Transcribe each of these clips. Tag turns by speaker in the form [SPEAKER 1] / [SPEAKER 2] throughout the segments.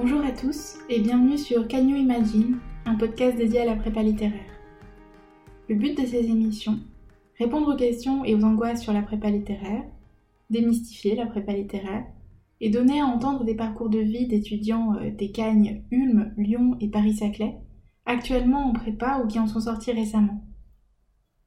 [SPEAKER 1] Bonjour à tous et bienvenue sur Can Imagine, un podcast dédié à la prépa littéraire. Le but de ces émissions, répondre aux questions et aux angoisses sur la prépa littéraire, démystifier la prépa littéraire et donner à entendre des parcours de vie d'étudiants euh, des Cagnes, Ulm, Lyon et Paris-Saclay, actuellement en prépa ou qui en sont sortis récemment.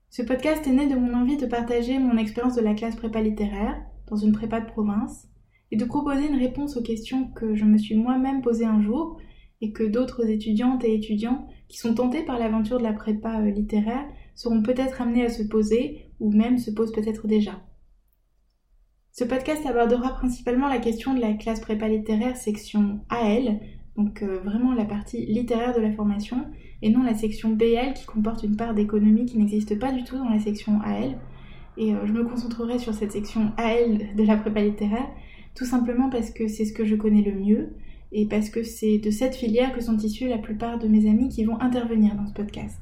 [SPEAKER 1] Ce podcast est né de mon envie de partager mon expérience de la classe prépa littéraire dans une prépa de province et de proposer une réponse aux questions que je me suis moi-même posées un jour et que d'autres étudiantes et étudiants qui sont tentés par l'aventure de la prépa euh, littéraire seront peut-être amenés à se poser ou même se posent peut-être déjà. Ce podcast abordera principalement la question de la classe prépa littéraire section AL, donc euh, vraiment la partie littéraire de la formation, et non la section BL qui comporte une part d'économie qui n'existe pas du tout dans la section AL. Et euh, je me concentrerai sur cette section AL de la prépa littéraire, tout simplement parce que c'est ce que je connais le mieux, et parce que c'est de cette filière que sont issus la plupart de mes amis qui vont intervenir dans ce podcast.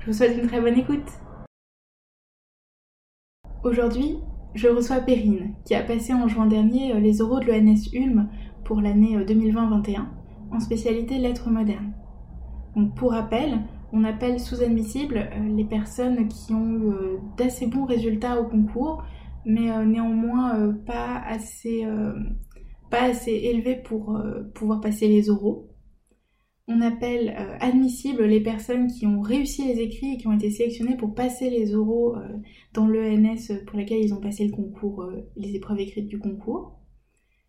[SPEAKER 1] Je vous souhaite une très bonne écoute. Aujourd'hui, je reçois Perrine, qui a passé en juin dernier euh, les oraux de l'ENS Ulm pour l'année 2020-21 euh, en spécialité lettres modernes. Donc pour rappel, on appelle sous-admissibles euh, les personnes qui ont eu d'assez bons résultats au concours, mais néanmoins pas assez, pas assez élevés pour pouvoir passer les oraux on appelle euh, admissibles les personnes qui ont réussi les écrits et qui ont été sélectionnées pour passer les oraux euh, dans l'ENS pour lesquels ils ont passé le concours, euh, les épreuves écrites du concours.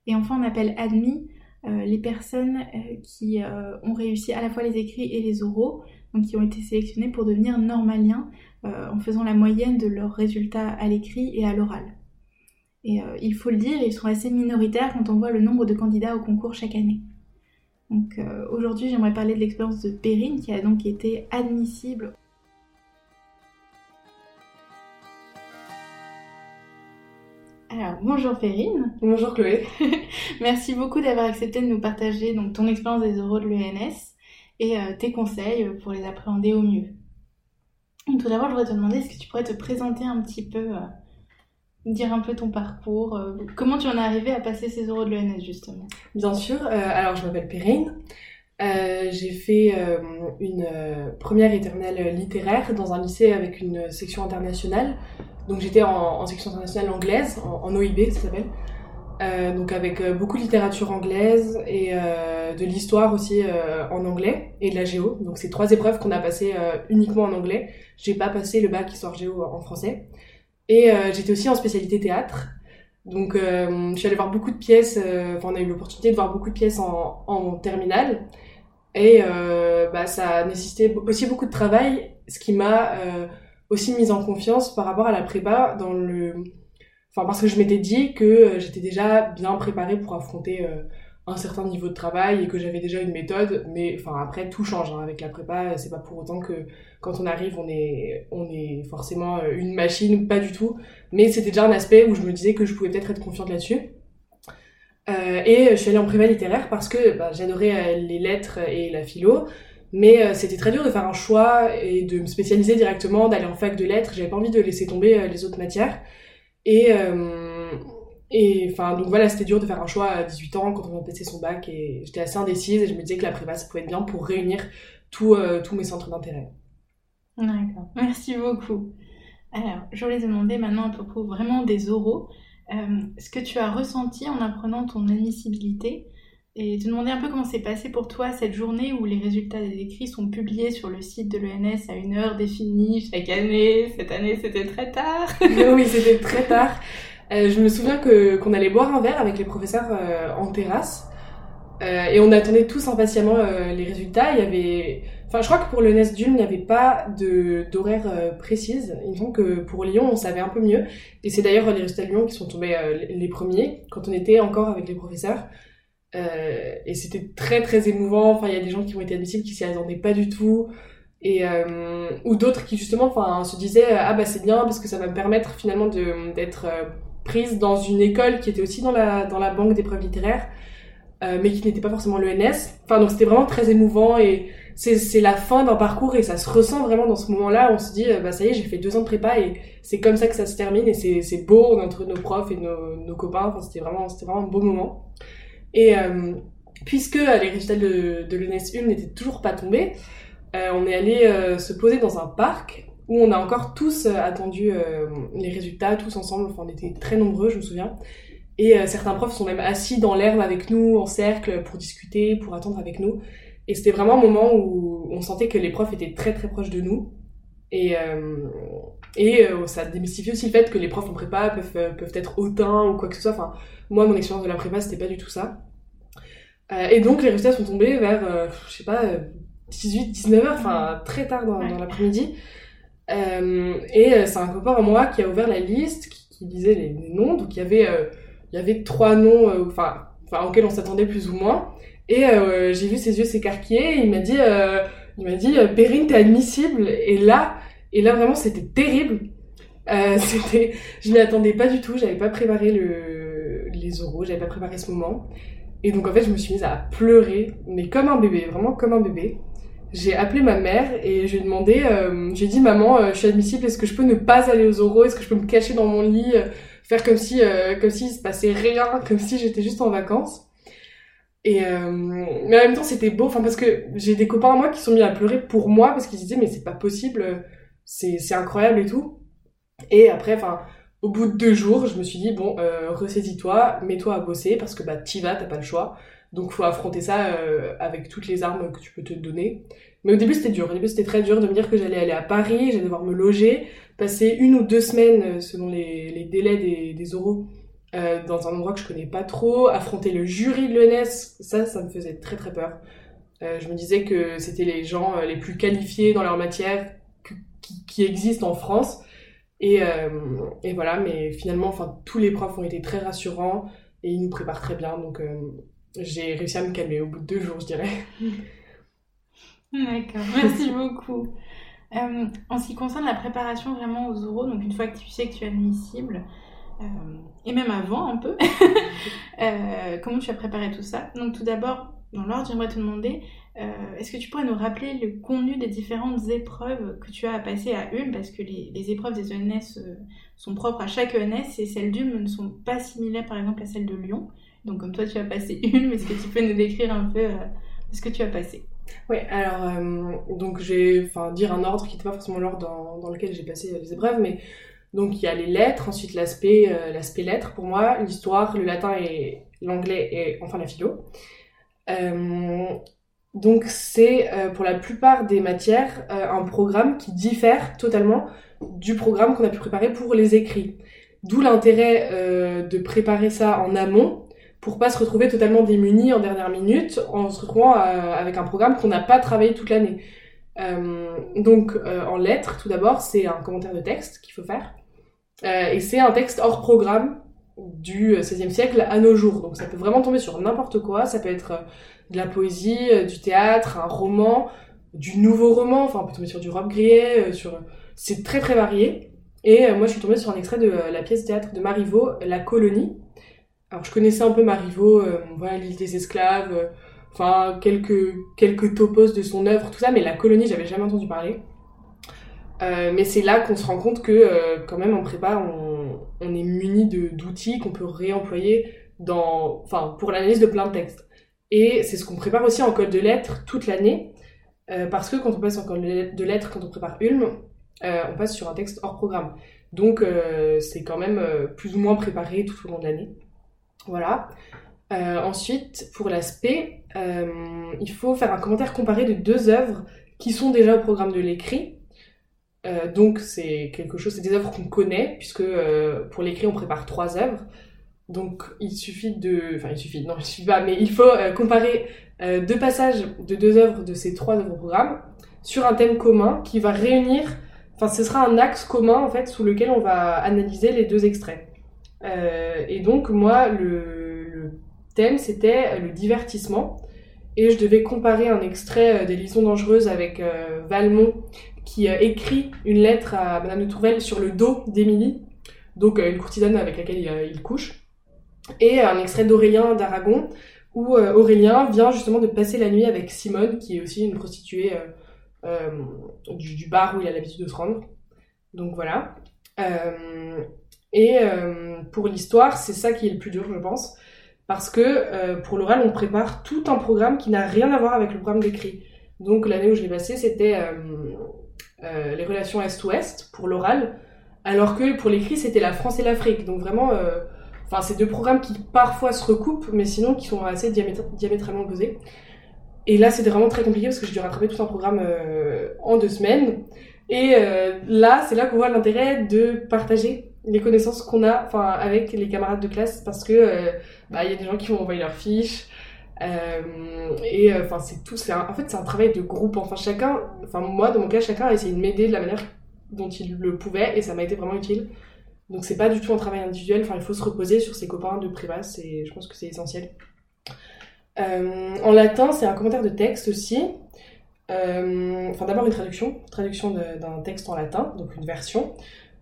[SPEAKER 1] Et enfin, on appelle admis les personnes qui ont réussi à la fois les écrits et les oraux, donc qui ont été sélectionnées pour devenir normaliens en faisant la moyenne de leurs résultats à l'écrit et à l'oral. Et il faut le dire, ils sont assez minoritaires quand on voit le nombre de candidats au concours chaque année. Donc euh, aujourd'hui, j'aimerais parler de l'expérience de Perrine qui a donc été admissible. Alors, bonjour Perrine.
[SPEAKER 2] Bonjour Chloé.
[SPEAKER 1] Merci beaucoup d'avoir accepté de nous partager donc, ton expérience des euros de l'ENS et euh, tes conseils pour les appréhender au mieux. Tout d'abord, je voudrais te demander, est-ce que tu pourrais te présenter un petit peu euh, dire un peu ton parcours. Euh, comment tu en es arrivé à passer ces euros de l'ENS justement?
[SPEAKER 2] Bien sûr. Euh, alors je m'appelle Perrine. J'ai fait une première éternelle littéraire dans un lycée avec une section internationale. Donc j'étais en, section internationale anglaise, en, OIB ça s'appelle. Donc avec beaucoup de littérature anglaise et de l'histoire aussi en anglais et de la géo. Donc c'est trois épreuves qu'on a passées uniquement en anglais. J'ai pas passé le bac histoire géo en français. Et euh, j'étais aussi en spécialité théâtre. Donc, euh, je suis allée voir beaucoup de pièces. Euh, enfin, on a eu l'opportunité de voir beaucoup de pièces en, en terminale. Et bah, ça a nécessité aussi beaucoup de travail, ce qui m'a aussi mise en confiance par rapport à la prépa dans le... Enfin, parce que je m'étais dit que j'étais déjà bien préparée pour affronter un certain niveau de travail et que j'avais déjà une méthode mais enfin après tout change hein. avec la prépa c'est pas pour autant que quand on arrive on est on est forcément euh, une machine pas du tout. Mais c'était déjà un aspect où je me disais que je pouvais peut-être être confiante là-dessus. Euh, et je suis allée en prépa littéraire parce que bah, j'adorais euh, les lettres et la philo. Mais c'était très dur de faire un choix et de me spécialiser directement d'aller en fac de lettres. J'avais pas envie de laisser tomber les autres matières et et enfin, donc voilà, c'était dur de faire un choix à 18 ans quand on a passé son bac et j'étais assez indécise et je me disais que la prépa, ça pouvait être bien pour réunir euh, tous mes centres d'intérêt.
[SPEAKER 1] D'accord, merci beaucoup. Alors, je voulais demander maintenant à propos vraiment des oraux, euh, ce que tu as ressenti en apprenant ton admissibilité et te demander un peu comment s'est passé pour toi cette journée où les résultats des écrits sont publiés sur le site de l'ENS à une heure définie chaque année. Cette année, c'était très tard.
[SPEAKER 2] oui, c'était très tard. Euh, je me souviens que qu'on allait boire un verre avec les professeurs euh, en terrasse euh, et on attendait tous impatiemment les résultats. Il y avait, enfin, je crois que pour le NES il n'y avait pas de d'horaire précise. Il me semble que pour Lyon, on savait un peu mieux. Et c'est d'ailleurs les résultats de Lyon qui sont tombés les premiers quand on était encore avec les professeurs. Euh, et c'était très très émouvant. Enfin, il y a des gens qui ont été admissibles qui s'y attendaient pas du tout, et euh, ou d'autres qui justement, enfin, se disaient ah bah c'est bien parce que ça va me permettre finalement d'être prise dans une école qui était aussi dans la, dans la banque d'épreuves littéraires, euh, mais qui n'était pas forcément l'ENS. Enfin, donc c'était vraiment très émouvant et c'est la fin d'un parcours et ça se ressent vraiment dans ce moment-là. On se dit, euh, bah ça y est, j'ai fait deux ans de prépa et c'est comme ça que ça se termine et c'est beau entre nos profs et nos, nos copains. Enfin, c'était vraiment, vraiment un beau moment. Et, euh, puisque les résultats de, de 1 n'étaient toujours pas tombés, on est allé se poser dans un parc où on a encore tous attendu les résultats, tous ensemble, enfin on était très nombreux, je me souviens. Et certains profs sont même assis dans l'herbe avec nous, en cercle, pour discuter, pour attendre avec nous. Et c'était vraiment un moment où on sentait que les profs étaient très très proches de nous. Et, euh, et euh, ça démystifie aussi le fait que les profs en prépa peuvent, euh, peuvent être hautains ou quoi que ce soit. Enfin, moi, mon expérience de la prépa, c'était pas du tout ça. et donc, les résultats sont tombés vers, je sais pas, 18, 19 heures, enfin, très tard dans, dans l'après-midi. et c'est un copain à moi qui a ouvert la liste, qui, qui disait les, noms. Donc, il y avait, il y avait trois noms, enfin, enfin, auxquels on s'attendait plus ou moins. Et j'ai vu ses yeux s'écarquiller. Il m'a dit, il m'a dit, Perrine, t'es admissible. Et là, et là, vraiment, c'était terrible. Euh, c'était, je m'y attendais pas du tout. J'avais pas préparé le, les oraux, j'avais pas préparé ce moment. Et donc, en fait, je me suis mise à pleurer, mais comme un bébé, vraiment comme un bébé. J'ai appelé ma mère et je lui ai demandé, euh, j'ai dit, maman, euh, je suis admissible, est-ce que je peux ne pas aller aux oraux? Est-ce que je peux me cacher dans mon lit Faire comme si, comme se passait rien, comme si j'étais juste en vacances? Et mais en même temps, c'était beau, enfin parce que j'ai des copains à moi qui sont mis à pleurer pour moi parce qu'ils disaient mais c'est pas possible, c'est incroyable et tout. Et après, enfin, au bout de deux jours, je me suis dit, bon, euh, ressaisis-toi, mets-toi à bosser, parce que bah, t'y vas, t'as pas le choix. Donc, faut affronter ça euh, avec toutes les armes que tu peux te donner. Mais au début, c'était dur. Au début, c'était très dur de me dire que j'allais aller à Paris, j'allais devoir me loger, passer une ou deux semaines, euh, selon les, délais des, oraux, dans un endroit que je connais pas trop, affronter le jury de l'ENS, ça, ça me faisait très très peur. Je me disais que c'était les gens les plus qualifiés dans leur matière, qui, existe en France. Et, euh, et, voilà, mais finalement, enfin, tous les profs ont été très rassurants et ils nous préparent très bien. Donc, euh, j'ai réussi à me calmer au bout de deux jours, je dirais.
[SPEAKER 1] D'accord, merci beaucoup. Euh, en ce qui concerne la préparation vraiment aux oraux, donc une fois que tu sais que tu es admissible, et même avant un peu, comment tu as préparé tout ça? Donc tout d'abord, dans l'ordre, j'aimerais te demander, euh, est-ce que tu pourrais nous rappeler le contenu des différentes épreuves que tu as à passer à une? Parce que les, épreuves des ENS euh, sont propres à chaque ENS et celles d'Ulm ne sont pas similaires par exemple à celles de Lyon. Donc comme toi tu as passé mais est-ce que tu peux nous décrire un peu euh, ce que tu as passé?
[SPEAKER 2] Oui, alors donc j'ai enfin dire un ordre qui n'est pas forcément l'ordre dans, lequel j'ai passé les épreuves, mais donc il y a les lettres, ensuite l'aspect l'aspect lettres pour moi, l'histoire, le latin et l'anglais et enfin la philo. Donc c'est euh, pour la plupart des matières euh, un programme qui diffère totalement du programme qu'on a pu préparer pour les écrits. D'où l'intérêt euh, de préparer ça en amont pour pas se retrouver totalement démuni en dernière minute en se retrouvant avec un programme qu'on n'a pas travaillé toute l'année. donc en lettres, tout d'abord, c'est un commentaire de texte qu'il faut faire. et c'est un texte hors programme du XVIe siècle à nos jours. Donc ça peut vraiment tomber sur n'importe quoi. Ça peut être de la poésie, euh, du théâtre, un roman, du nouveau roman, enfin on peut tomber sur du Rob Grillet, euh, sur... c'est très très varié. Et euh, moi je suis tombée sur un extrait de la pièce théâtre de Marivaux, La Colonie. Alors je connaissais un peu Marivaux, voilà l'île des esclaves, enfin quelques quelques topos de son œuvre, tout ça, mais La Colonie j'avais jamais entendu parler. mais c'est là qu'on se rend compte que quand même en prépa on, est muni d'outils qu'on peut réemployer dans, pour l'analyse de plein de textes. Et c'est ce qu'on prépare aussi en code de lettres toute l'année, euh, parce que quand on passe en code de lettres, quand on prépare Ulm, euh, on passe sur un texte hors programme. Donc euh, c'est quand même plus ou moins préparé tout au long de l'année. Voilà. ensuite, pour l'aspect, il faut faire un commentaire comparé de deux œuvres qui sont déjà au programme de l'écrit. donc c'est quelque chose, c'est des œuvres qu'on connaît, puisque pour l'écrit on prépare trois œuvres. Donc il suffit de... Enfin il suffit, non il suffit pas, mais il faut euh, comparer euh, deux passages de deux œuvres de ces trois œuvres au programme sur un thème commun qui va réunir... Enfin ce sera un axe commun en fait sous lequel on va analyser les deux extraits. Euh, et donc moi le, thème c'était le divertissement. Et je devais comparer un extrait des Liaisons dangereuses avec Valmont qui écrit une lettre à Madame de Tourvel sur le dos d'Émilie, donc une courtisane avec laquelle il couche et un extrait d'Aurélien d'Aragon où euh, Aurélien vient justement de passer la nuit avec Simone, qui est aussi une prostituée euh, euh, du, bar où il a l'habitude de se rendre. Donc voilà. et pour l'histoire, c'est ça qui est le plus dur, je pense, parce que pour l'oral, on prépare tout un programme qui n'a rien à voir avec le programme d'écrit. Donc l'année où je l'ai passé, c'était les relations Est-Ouest pour l'oral, alors que pour l'écrit, c'était la France et l'Afrique. Donc vraiment, enfin, c'est deux programmes qui parfois se recoupent, mais sinon qui sont assez diamétralement opposés. Et là, c'était vraiment très compliqué parce que j'ai dû rattraper tout un programme euh, en deux semaines. Et euh, là, c'est là qu'on voit l'intérêt de partager les connaissances qu'on a avec les camarades de classe parce que euh, bah il y a des gens qui vont envoyer leurs fiches et enfin c'est tout en fait c'est un travail de groupe enfin chacun enfin moi dans mon cas chacun a essayé de m'aider de la manière dont il le pouvait et ça m'a été vraiment utile donc c'est pas du tout un travail individuel enfin il faut se reposer sur ses copains de prépa et je pense que c'est essentiel euh, en latin, c'est un commentaire de texte aussi. Euh, d'abord une traduction, traduction d'un texte en latin, donc une version,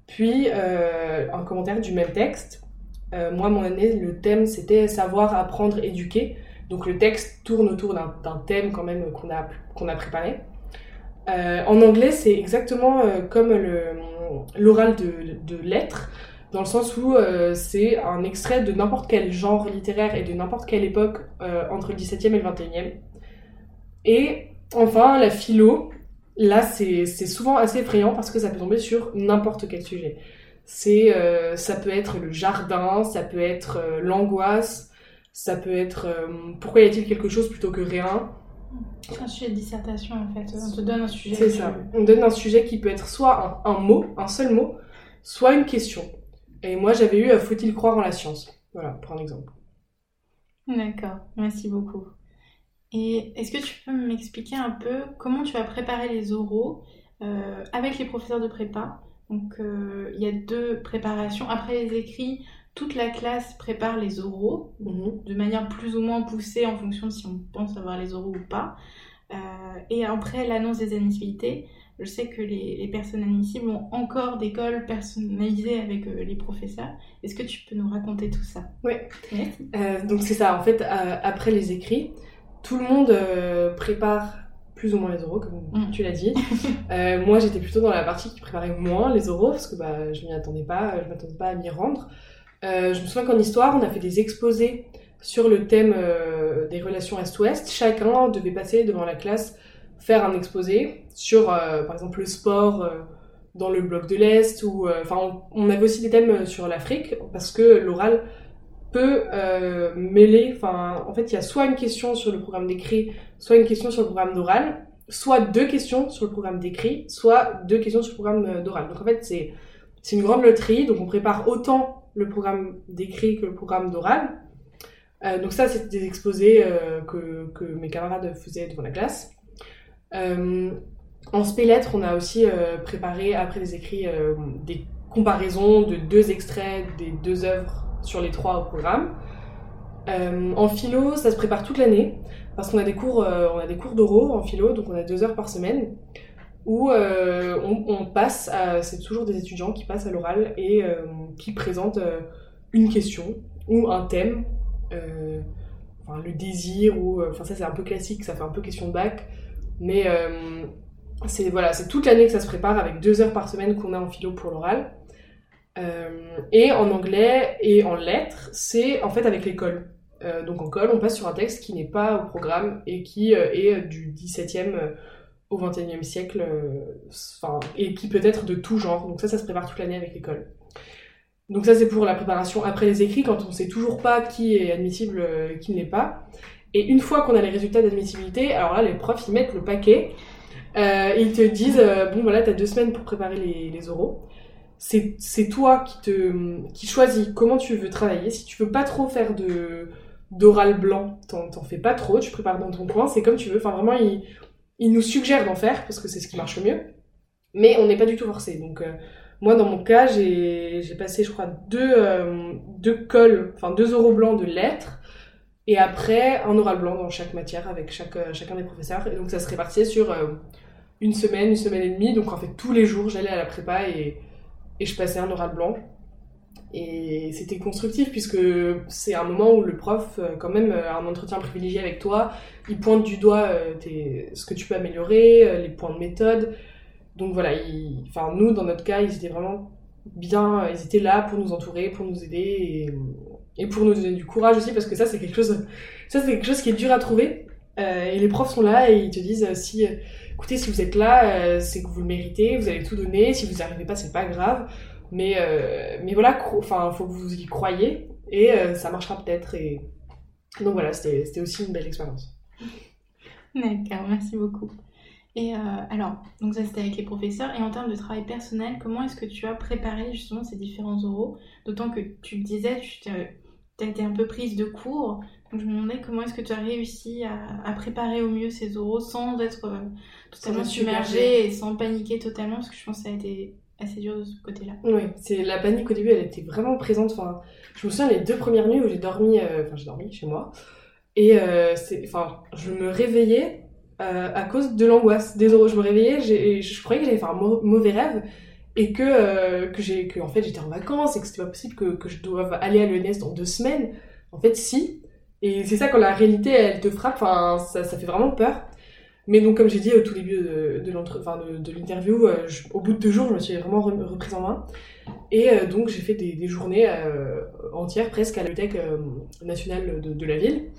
[SPEAKER 2] puis euh, un commentaire du même texte. moi, mon année, le thème, c'était savoir, apprendre, éduquer. Donc le texte tourne autour d'un thème quand même qu'on a, qu'on a préparé. En anglais, c'est exactement comme l'oral de, lettres dans le sens où euh, c'est un extrait de n'importe quel genre littéraire et de n'importe quelle époque euh, entre le 17e et le 21e. Et enfin, la philo, là c'est souvent assez effrayant parce que ça peut tomber sur n'importe quel sujet. C'est euh, ça peut être le jardin, ça peut être l'angoisse, ça peut être pourquoi y a-t-il quelque chose plutôt que rien?
[SPEAKER 1] Un sujet de dissertation en fait, on te donne un sujet.
[SPEAKER 2] C'est ça, on donne un sujet qui peut être soit un mot, un seul mot, soit une question. Et moi, j'avais eu euh, Faut-il croire en la science? Voilà, pour un exemple.
[SPEAKER 1] D'accord, merci beaucoup. Et est-ce que tu peux m'expliquer un peu comment tu as préparé les oraux euh, avec les professeurs de prépa? Donc, euh, il y a deux préparations. Après les écrits, toute la classe prépare les oraux mhm. de manière plus ou moins poussée en fonction de si on pense avoir les oraux ou pas. et après l'annonce des admissibilités, je sais que les, personnes admissibles ont encore des cols personnalisés avec euh, les professeurs. Est-ce que tu peux nous raconter tout ça?
[SPEAKER 2] Oui. Euh, donc c'est ça, en fait, euh, après les écrits, tout le monde prépare plus ou moins les oraux, comme mm. tu l'as dit. moi, j'étais plutôt dans la partie qui préparait moins les oraux, parce que bah, je m'y attendais pas, je m'attendais pas à m'y rendre. Je me souviens qu'en histoire, on a fait des exposés sur le thème des relations Est-Ouest. Chacun devait passer devant la classe faire un exposé sur, euh, par exemple, le sport euh, dans le bloc de l'Est, ou euh, enfin, on, avait aussi des thèmes sur l'Afrique, parce que l'oral peut mêler, en fait, il y a soit une question sur le programme d'écrit, soit une question sur le programme d'oral, soit deux questions sur le programme d'écrit, soit deux questions sur le programme d'oral. Donc en fait, c'est c'est une grande loterie, donc on prépare autant le programme d'écrit que le programme d'oral. donc ça, c'était des exposés que, que mes camarades faisaient devant la classe. Euh, en spé-lettres, on a aussi euh, préparé, après les écrits, euh, des comparaisons de deux extraits des deux œuvres sur les trois au programme. en philo, ça se prépare toute l'année parce qu'on a des cours, a des cours d'oraux en philo, donc on a deux heures par semaine où on, passe, c'est toujours des étudiants qui passent à l'oral et qui présentent une question ou un thème, enfin, le désir ou, enfin ça c'est un peu classique, ça fait un peu question de bac. Mais euh, c'est voilà, c'est toute l'année que ça se prépare avec deux heures par semaine qu'on a en philo pour l'oral. Euh, et en anglais et en lettres, c'est en fait avec l'école. Euh, donc en colle, on passe sur un texte qui n'est pas au programme et qui est du 17e au 21e siècle, enfin, et qui peut être de tout genre. Donc ça, ça se prépare toute l'année avec l'école. Donc ça, c'est pour la préparation après les écrits, quand on sait toujours pas qui est admissible, qui ne l'est pas. Et une fois qu'on a les résultats d'admissibilité, alors là, les profs, ils mettent le paquet. Euh, ils te disent, euh, bon voilà, t'as deux semaines pour préparer les, oraux. C'est toi qui te qui choisis comment tu veux travailler. Si tu veux pas trop faire de d'oral blanc, t'en fais pas trop, tu prépares dans ton coin, c'est comme tu veux. Enfin vraiment, ils, ils nous suggèrent d'en faire parce que c'est ce qui marche mieux. Mais on n'est pas du tout forcé. Donc euh, moi, dans mon cas, j'ai passé, je crois, deux, euh, deux cols, enfin deux oraux blancs de lettres et après, un oral blanc dans chaque matière avec euh, chacun des professeurs. Et donc ça se répartissait sur une semaine, une semaine et demie. Donc en fait, tous les jours, j'allais à la prépa et je passais un oral blanc. Et c'était constructif puisque c'est un moment où le prof, euh, quand même, a un entretien privilégié avec toi. Il pointe du doigt ce que tu peux améliorer, les points de méthode. Donc voilà, enfin, nous, dans notre cas, ils étaient vraiment bien, ils étaient là pour nous entourer, pour nous aider. Et, pour nous donner du courage aussi, parce que ça, c'est quelque chose, ça, c'est quelque chose qui est dur à trouver. Euh, et les profs sont là et ils te disent si, écoutez, si vous êtes là, c'est que vous le méritez, vous allez tout donner. Si vous n'y arrivez pas, c'est pas grave. Mais, mais voilà, enfin, faut que vous y croyez et ça marchera peut-être. Et donc voilà, c'était aussi une belle expérience.
[SPEAKER 1] D'accord, merci beaucoup. Et euh, alors, donc ça c'était avec les professeurs. Et en termes de travail personnel, comment est-ce que tu as préparé justement ces différents oraux? D'autant que tu le disais, tu as été un peu prise de cours. Donc je me demandais comment est-ce que tu as réussi à, préparer au mieux ces oraux sans être euh, totalement submergée et sans paniquer totalement? Parce que je pense que ça a été assez dur de ce côté-là.
[SPEAKER 2] Oui, c'est la panique au début, elle était vraiment présente. Enfin, je me souviens les deux premières nuits où j'ai dormi, euh, enfin j'ai dormi chez moi, et c'est, enfin, je me réveillais euh, à cause de l'angoisse. Oraux, je me réveillais, je croyais que j'allais faire un mauvais rêve et que, euh, que j'ai que en fait j'étais en vacances et que c'était pas possible que, que je doive aller à l'ENS dans deux semaines. En fait, si. Et c'est ça quand la réalité elle te frappe, enfin ça, ça fait vraiment peur. Mais donc comme j'ai dit au tout début de, l'interview, euh, au bout de deux jours, je me suis vraiment reprise en main. Et donc j'ai fait des, journées entières presque à la bibliothèque nationale de, la ville.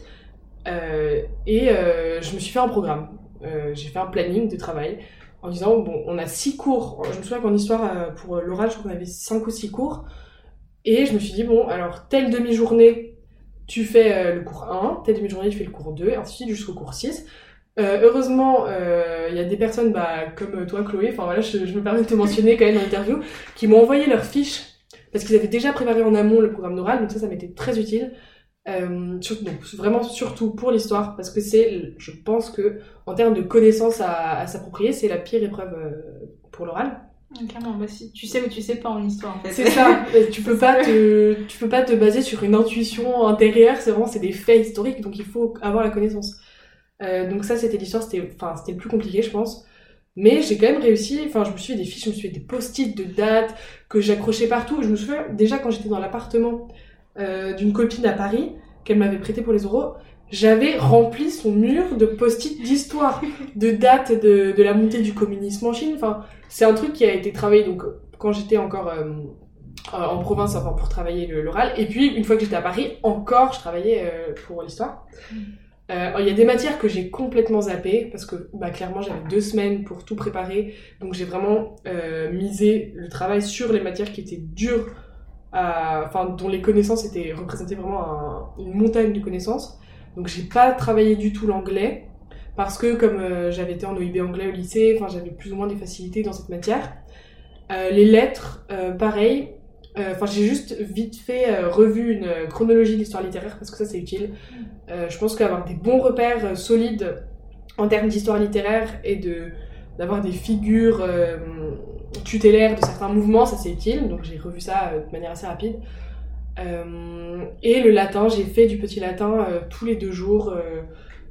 [SPEAKER 2] Euh, et euh, je me suis fait un programme. Euh, j'ai fait un planning de travail en disant bon, on a six cours. Je me souviens qu'en histoire, pour l'oral, je crois qu'on avait cinq ou six cours. Et je me suis dit, bon, alors, telle demi-journée, tu fais le cours 1, telle demi-journée, tu fais le cours 2, et ainsi de suite jusqu'au cours 6. Heureusement, il y a des personnes bah, comme toi, Chloé, enfin voilà, je, me permets de te mentionner quand même dans l'interview, qui m'ont envoyé leurs fiches parce qu'ils avaient déjà préparé en amont le programme d'oral, donc ça, ça m'était très utile. Euh, donc, vraiment surtout pour l'histoire, parce que c'est, je pense que en termes de connaissances à, s'approprier, c'est la pire épreuve euh, pour l'oral.
[SPEAKER 1] Clairement, bah si, tu sais ou tu sais pas en histoire en fait.
[SPEAKER 2] C'est ça, tu peux pas te, tu peux pas te baser sur une intuition intérieure, c'est vraiment, c'est des faits historiques, donc il faut avoir la connaissance. Euh, donc ça, c'était l'histoire, c'était, le plus compliqué, je pense. Mais j'ai quand même réussi, enfin, je me suis fait des fiches, je me suis fait des post-it de dates que j'accrochais partout. Je me souviens, déjà quand j'étais dans l'appartement, euh, d'une copine à Paris qu'elle m'avait prêté pour les oraux, j'avais rempli son mur de post-it d'histoire, de dates de, de, la montée du communisme en Chine. Enfin, c'est un truc qui a été travaillé donc quand j'étais encore euh, en province, enfin pour travailler l'oral. Et puis une fois que j'étais à Paris, encore je travaillais pour l'histoire. Mm. Il y a des matières que j'ai complètement zappées parce que bah, clairement j'avais deux semaines pour tout préparer, donc j'ai vraiment misé le travail sur les matières qui étaient dures enfin, dont les connaissances étaient représentaient vraiment une montagne de connaissances. Donc j'ai pas travaillé du tout l'anglais parce que comme euh, j'avais été en OIB anglais au lycée, j'avais plus ou moins des facilités dans cette matière. Euh, les lettres, euh, pareil. Enfin j'ai juste vite fait revu une chronologie d'histoire littéraire parce que ça c'est utile. je pense qu'avoir des bons repères solides en termes d'histoire littéraire et de d'avoir des figures tutélaire de certains mouvements, ça c'est utile, donc j'ai revu ça euh, de manière assez rapide. Euh, et le latin, j'ai fait du petit latin euh, tous les deux jours.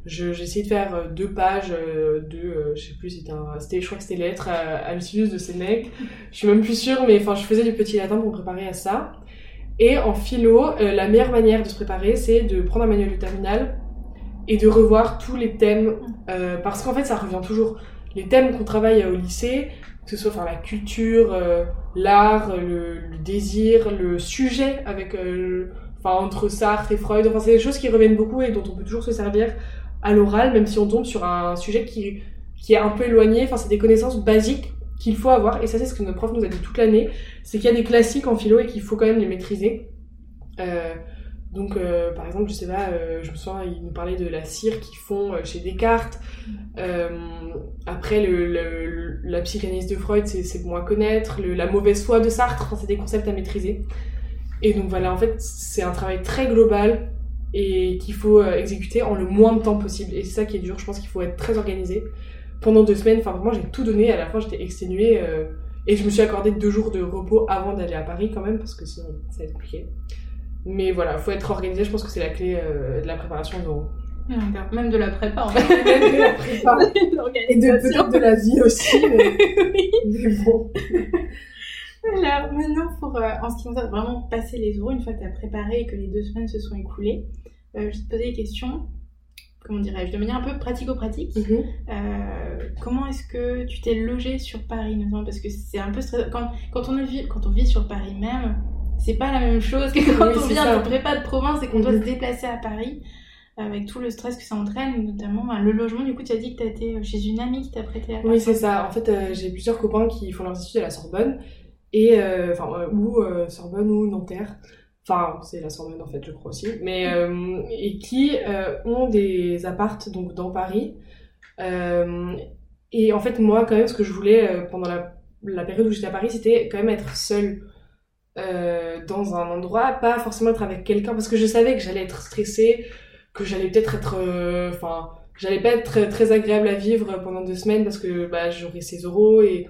[SPEAKER 2] J'ai essayé de faire deux pages de, je sais plus, c'était je crois que c'était lettres à, à de Sénèque. Je suis même plus sûre, mais enfin, je faisais du petit latin pour me préparer à ça. Et en philo, la meilleure manière de se préparer, c'est de prendre un manuel de terminal et de revoir tous les thèmes, parce qu'en fait, ça revient toujours. Les thèmes qu'on travaille au lycée, que ce soit enfin, la culture, euh, l'art, le, désir, le sujet avec, euh, enfin, entre Sartre et Freud. Enfin, c'est des choses qui reviennent beaucoup et dont on peut toujours se servir à l'oral, même si on tombe sur un sujet qui, qui est un peu éloigné. Enfin, c'est des connaissances basiques qu'il faut avoir. Et ça, c'est ce que notre prof nous a dit toute l'année. C'est qu'il y a des classiques en philo et qu'il faut quand même les maîtriser. Euh, donc, euh, par exemple, je sais pas, euh, je me souviens, il nous parlait de la cire qu'ils font chez Descartes. après, la psychanalyse de Freud, c'est bon à connaître. la mauvaise foi de Sartre, c'est des concepts à maîtriser. Et donc voilà, en fait, c'est un travail très global et qu'il faut exécuter en le moins de temps possible. Et c'est ça qui est dur, je pense qu'il faut être très organisé. Pendant deux semaines, enfin vraiment, j'ai tout donné. À la fin, j'étais exténuée. et je me suis accordé deux jours de repos avant d'aller à Paris quand même, parce que sinon, ça va être compliqué. Mais voilà, faut être organisé, je pense que c'est la clé euh, de la préparation d'euro.
[SPEAKER 1] Même de la prépa, en fait. Même de la prépa.
[SPEAKER 2] Et de peut-être de la vie aussi, mais, mais bon.
[SPEAKER 1] Alors, maintenant, pour, euh, en ce qui concerne vraiment passer les euros, une fois que tu as préparé et que les deux semaines se sont écoulées, euh, je te posais des questions, comment dirais-je, de manière un peu pratico-pratique. Mhm. comment est-ce que tu t'es logé sur Paris, notamment? Parce que c'est un peu stressant. Quand, quand, on vit, quand on vit sur Paris même, c'est pas la même chose que quand
[SPEAKER 2] Oui,
[SPEAKER 1] on vient de prépa de province et qu'on doit
[SPEAKER 2] Mhm.
[SPEAKER 1] se déplacer à Paris avec tout le stress que ça entraîne, notamment ben, le logement. Du coup, tu as dit que tu as été chez une amie qui t'a prêté à
[SPEAKER 2] Oui, c'est ça. En fait, euh, j'ai plusieurs copains qui font études à la Sorbonne, et, euh, enfin, euh, ou euh, Sorbonne ou Nanterre. Enfin, c'est la Sorbonne en fait, je crois aussi. Mais, et qui ont des appartes donc, dans Paris. Et en fait, moi, quand même, ce que je voulais pendant la, période où j'étais à Paris, c'était quand même être seule dans un endroit, pas forcément être avec quelqu'un, parce que je savais que j'allais être stressée, que j'allais peut-être être. Enfin, j'allais pas être très, agréable à vivre pendant deux semaines parce que bah, j'aurais ces euros et,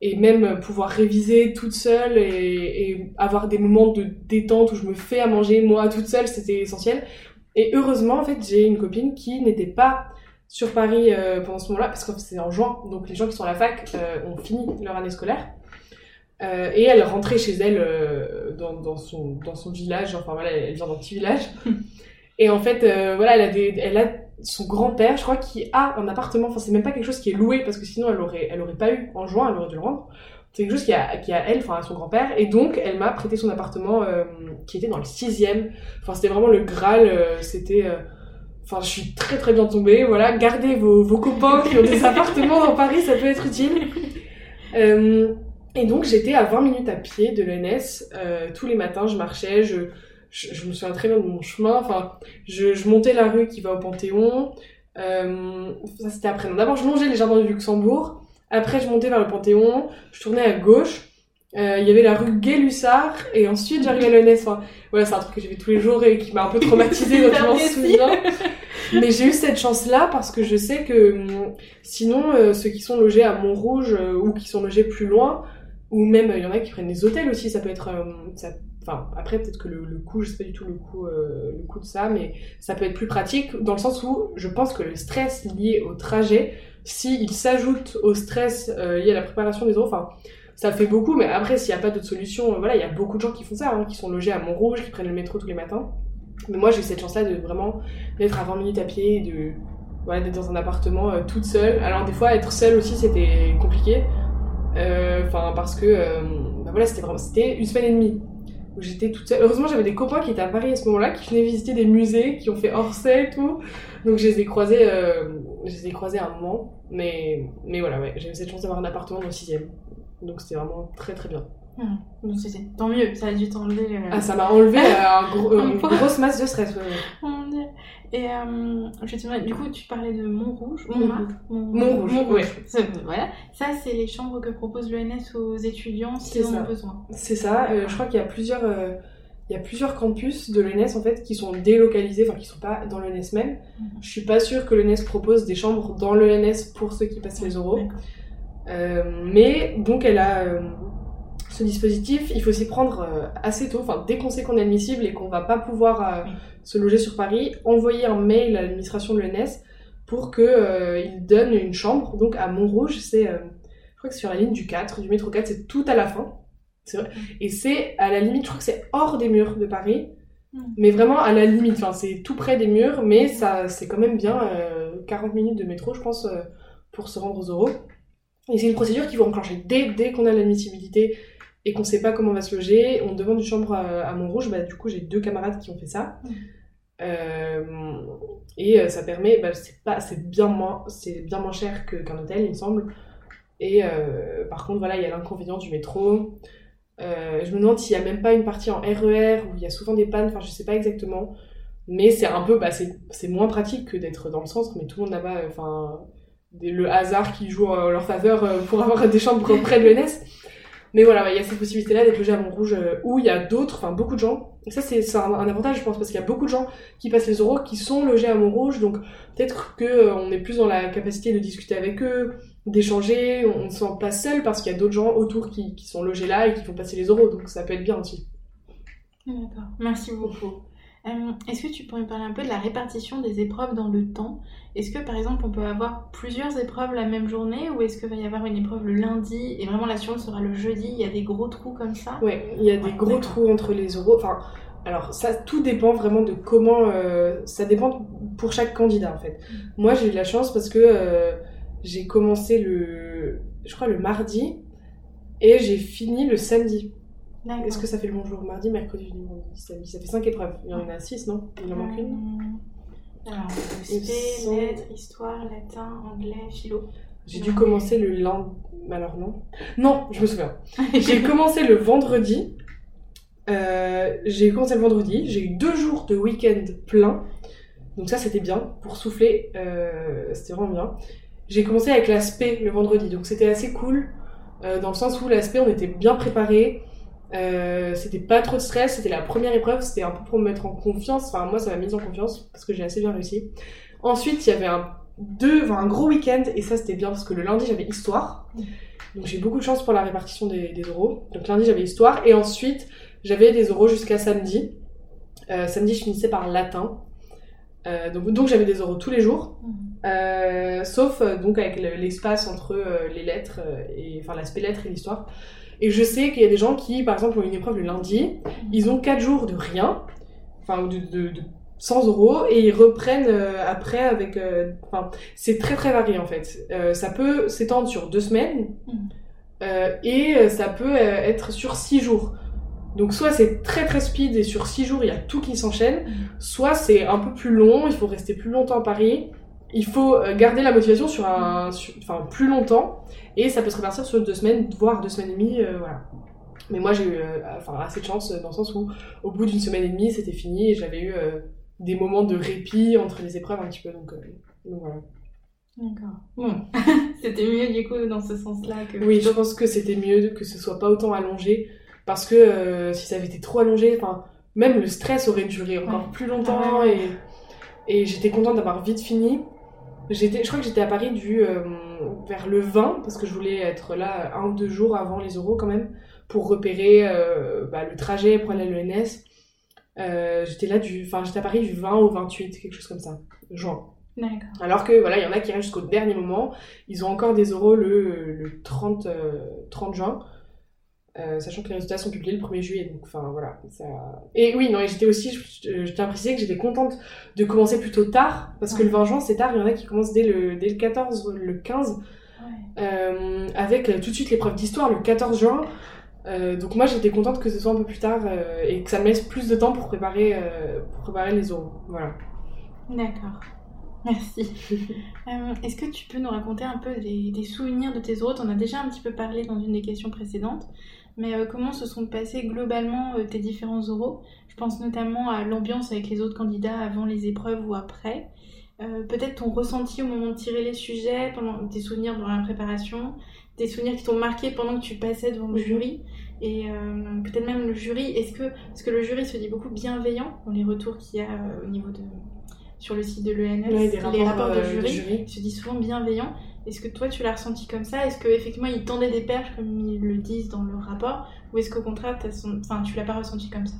[SPEAKER 2] et même pouvoir réviser toute seule et, et avoir des moments de détente où je me fais à manger moi toute seule, c'était essentiel. Et heureusement, en fait, j'ai une copine qui n'était pas sur Paris euh, pendant ce moment-là parce que c'est en juin, donc les gens qui sont à la fac euh, ont fini leur année scolaire. Euh, et elle rentrait chez elle dans, dans, son, dans son village, enfin voilà, elle vient d'un petit village. Et en fait, voilà, elle a, des, elle a son grand-père, je crois, qui a un appartement. Enfin, c'est même pas quelque chose qui est loué parce que sinon elle aurait, elle aurait pas eu en juin, elle aurait dû le rendre. C'est quelque chose qui a, qui a elle, enfin à son grand-père. Et donc, elle m'a prêté son appartement euh, qui était dans le sixième. Enfin, c'était vraiment le Graal. euh, c'était. euh, Enfin, je suis très très bien tombée. Voilà, gardez vos, vos copains qui ont des appartements dans Paris, ça peut être utile. Et donc, j'étais à 20 minutes à pied de l'ENS. Tous les matins, je marchais, je, je, je me souviens très bien de mon chemin. Enfin, je, je montais la rue qui va au Panthéon. Euh, ça, c'était après. D'abord, je longeais les jardins du Luxembourg. Après, je montais vers le Panthéon. Je tournais à gauche. Euh, Il y avait la rue Gay-Lussard. Et ensuite, j'arrivais à. Enfin, voilà, c'est un truc que j'ai fait tous les jours et qui m'a un peu traumatisée, donc je m'en souviens. Mais j'ai eu cette chance-là parce que je sais que hum, sinon, euh, ceux qui sont logés à Montrouge ou qui sont logés plus loin, ou même il y en a qui prennent des hôtels aussi, ça peut être. ça- Enfin, après, peut-être que le, coût, je sais pas du tout le coût, euh, le coût de ça, mais ça peut être plus pratique dans le sens où je pense que le stress lié au trajet, s'il s'ajoute au stress euh, lié à la préparation des euros, enfin, ça fait beaucoup, mais après, s'il n'y a pas d'autre solution, voilà, il y a beaucoup de gens qui font ça, hein, qui sont logés à Montrouge, qui prennent le métro tous les matins. Mais moi, j'ai eu cette chance-là de vraiment d'être à 20 minutes à pied, de voilà, d'être dans un appartement euh, toute seule. Alors des fois, être seule aussi, c'était compliqué. Enfin, parce que bah voilà, c'était vraiment, c'était une semaine et demie où j'étais toute seule. Heureusement, j'avais des copains qui étaient à Paris à ce moment-là, qui venaient visiter des musées, qui ont fait Orsay et tout. Donc je les ai croisés, euh, je les ai croisés à un moment. Mais, mais voilà, ouais, j'ai eu cette chance d'avoir un appartement dans le sixième. Donc c'était vraiment très très bien.
[SPEAKER 1] Donc c'était tant mieux, ça a dû t'enlever. euh,
[SPEAKER 2] Ah, ça m'a enlevé euh, un gros-
[SPEAKER 1] Un
[SPEAKER 2] une grosse masse de stress. ouais, ouais.
[SPEAKER 1] Oh mon Dieu. Et euh, je te du coup, tu parlais de Montrouge, Montmartre, Mont-
[SPEAKER 2] Montrouge, ouais.
[SPEAKER 1] Ça, Voilà. Ça, c'est les chambres que propose l'ENS aux étudiants en
[SPEAKER 2] ça.
[SPEAKER 1] ont besoin.
[SPEAKER 2] C'est ça, euh, je crois qu'il y a plusieurs, euh, il y a plusieurs campus de l'ENS en fait qui sont délocalisés, enfin qui sont pas dans l'ENS même.
[SPEAKER 1] Mhm.
[SPEAKER 2] Je suis pas sûre que l'ENS propose des chambres dans l'ENS pour ceux qui passent les. Euh, mais donc elle a ce dispositif, il faut s'y prendre assez tôt, enfin dès qu'on sait qu'on est admissible et qu'on va pas pouvoir
[SPEAKER 1] Oui.
[SPEAKER 2] Se loger sur Paris, envoyer un mail à l'administration de l'ENS pour que euh, donnent une chambre. Donc à Montrouge, c'est, euh, je crois que c'est sur la ligne du 4, du métro 4, c'est tout à la fin. C'est vrai. Et c'est à la limite, je crois que c'est hors des murs de Paris,
[SPEAKER 1] Mm.
[SPEAKER 2] mais vraiment à la limite. Enfin, c'est tout près des murs, mais ça, c'est quand même bien euh, 40 minutes de métro, je pense, euh, pour se rendre aux euros. Et c'est une procédure qui va enclencher dès, dès qu'on a l'admissibilité et qu'on sait pas comment on va se loger. On demande une chambre à, à Montrouge. Bah, du coup, j'ai deux camarades qui ont fait ça.
[SPEAKER 1] Mm.
[SPEAKER 2] Euh, et euh, ça permet, bah, c'est pas, c'est bien moins, c'est bien moins cher que- qu'un hôtel, il me semble. Et euh, par contre, voilà, il y a l'inconvénient du métro. Je me demande s'il y a même pas une partie en RER où il y a souvent des pannes. Enfin, je sais pas exactement. Mais c'est un peu, bah, c'est c'est moins pratique que d'être dans le centre. Mais tout le monde là-bas, enfin, le hasard qui joue en leur faveur pour avoir des chambres près de l'ENS. Mais voilà, il y a cette possibilité-là d'être logé à Montrouge où il y a d'autres, enfin beaucoup de gens. Et ça, c'est un, avantage, je pense, parce qu'il y a beaucoup de gens qui passent les euros qui sont logés à Montrouge. Donc peut-être que euh, est plus dans la capacité de discuter avec eux, d'échanger. On ne se sent pas seul parce qu'il y a d'autres gens autour qui, qui sont logés là et qui font passer les euros. Donc ça peut être bien aussi.
[SPEAKER 1] D'accord. Merci beaucoup. Euh, Est-ce que tu pourrais me parler un peu de la répartition des épreuves dans le temps? Est-ce que par exemple on peut avoir plusieurs épreuves la même journée ou est-ce qu'il va y avoir une épreuve le lundi et vraiment la suivante sera le jeudi? Il y a des gros trous comme ça?
[SPEAKER 2] Ouais, il y a des gros trous entre les euros. Enfin, alors ça, tout dépend vraiment de comment. euh, ça dépend pour chaque candidat en fait. Moi, j'ai eu de la chance parce que euh, j'ai commencé le, je crois le mardi et j'ai fini le samedi. Est-ce que ça fait le bonjour mardi, mercredi, vendredi, samedi? Ça fait 5 épreuves. Il y en a 6, non? Il en manque une?
[SPEAKER 1] Euh, Alors,
[SPEAKER 2] semble-
[SPEAKER 1] lettres, histoire, latin, anglais, philo.
[SPEAKER 2] J'ai dû commencer le lundi. Alors non? Non, je me souviens. J'ai commencé le vendredi. Euh, j'ai commencé le vendredi. J'ai eu deux jours de week-end plein. Donc ça, c'était bien. Pour souffler, euh, c'était vraiment bien. J'ai commencé avec l'aspect le vendredi. Donc c'était assez cool. euh, dans le sens où l'aspect, on était bien préparé. Euh, c'était pas trop de stress. C'était la première épreuve. C'était un peu pour me mettre en confiance. Enfin, moi, ça m'a mise en confiance parce que j'ai assez bien réussi. Ensuite, il y avait un, deux, enfin, un gros week-end. Et ça, c'était bien parce que le lundi, j'avais histoire. Donc j'ai beaucoup de chance pour la répartition des, des euros. Donc lundi j'avais histoire et ensuite j'avais des euros jusqu'à samedi. Euh, samedi je finissais par latin. Euh, donc donc j'avais des euros tous les jours, Euh, sauf donc avec le- l'espace entre les lettres et enfin l'aspect lettres et l'histoire. Et je sais qu'il y a des gens qui par exemple ont une épreuve le lundi, ils ont 4 jours de rien, enfin ou de, de, de 100 euros et ils reprennent euh, après avec euh, enfin c'est très très varié en fait Euh, ça peut s'étendre sur deux semaines
[SPEAKER 1] Mhm.
[SPEAKER 2] et ça peut être sur six jours donc soit c'est très très speed et sur six jours il y a tout qui s'enchaîne
[SPEAKER 1] Mhm.
[SPEAKER 2] soit c'est un peu plus long il faut rester plus longtemps à Paris il faut euh, garder la motivation sur un sur- enfin plus longtemps et ça peut se répartir sur deux semaines voire deux semaines et demie euh, voilà mais moi j'ai eu euh, enfin assez de chance dans le sens où au bout d'une semaine et demie c'était fini et j'avais eu euh, des moments de répit entre les épreuves un petit peu donc, donc voilà
[SPEAKER 1] D'accord. Bon, c'était mieux du coup dans ce sens-là que.
[SPEAKER 2] oui je pense que c'était mieux que ce soit pas autant allongé parce que si ça avait été trop allongé enfin même le stress aurait duré encore
[SPEAKER 1] Ouais.
[SPEAKER 2] plus longtemps
[SPEAKER 1] Ah ouais.
[SPEAKER 2] et et j'étais contente d'avoir vite fini j'étais je crois que j'étais à Paris du euh, vers le 20 parce que je voulais être là un ou deux jours avant les euros quand même pour repérer euh, bah, le trajet pour aller à l'ENS Euh, j'étais là du enfin j'étais à Paris du 20 au 28 quelque chose comme ça juin
[SPEAKER 1] D'accord.
[SPEAKER 2] alors que voilà, il y en a qui restent jusqu'au dernier moment. Ils ont encore des euros le, le 30, euh, 30 juin. Euh, sachant que les résultats sont publiés le 1er juillet, donc enfin voilà. Ça... Et oui, non, et j'étais aussi, je, je tiens à préciser que j'étais contente de commencer plutôt tard, parce que le 20 juin c'est tard, il y en a qui commencent dès le, dès le 14, le 15,
[SPEAKER 1] Ouais.
[SPEAKER 2] euh, avec euh, tout de suite l'épreuve d'histoire le 14 juin. Euh, donc moi j'étais contente que ce soit un peu plus tard et que ça me laisse plus de temps pour préparer, pour préparer les euros. Voilà.
[SPEAKER 1] D'accord. Merci. Euh, Est-ce que tu peux nous raconter un peu des, des souvenirs de tes euros T'en as déjà un petit peu parlé dans une des questions précédentes, mais euh, comment se sont passés globalement euh, tes différents euros Je pense notamment à l'ambiance avec les autres candidats avant les épreuves ou après. Euh, Peut-être ton ressenti au moment de tirer les sujets, pendant tes souvenirs dans la préparation, des souvenirs qui t'ont marqué pendant que tu passais devant le
[SPEAKER 2] Mhm.
[SPEAKER 1] jury, et euh, peut-être même le jury. Est-ce que parce que le jury se dit beaucoup bienveillant dans les retours qu'il y a euh, au niveau de sur le site de l'ENS,
[SPEAKER 2] Ouais,
[SPEAKER 1] les rapports de
[SPEAKER 2] euh,
[SPEAKER 1] jury, ils se disent souvent bienveillants. Est-ce que toi tu l'as ressenti comme ça? Est-ce qu'effectivement ils tendaient des perches comme ils le disent dans leur rapport? Ou est-ce qu'au contraire son... enfin, tu l'as pas ressenti comme ça?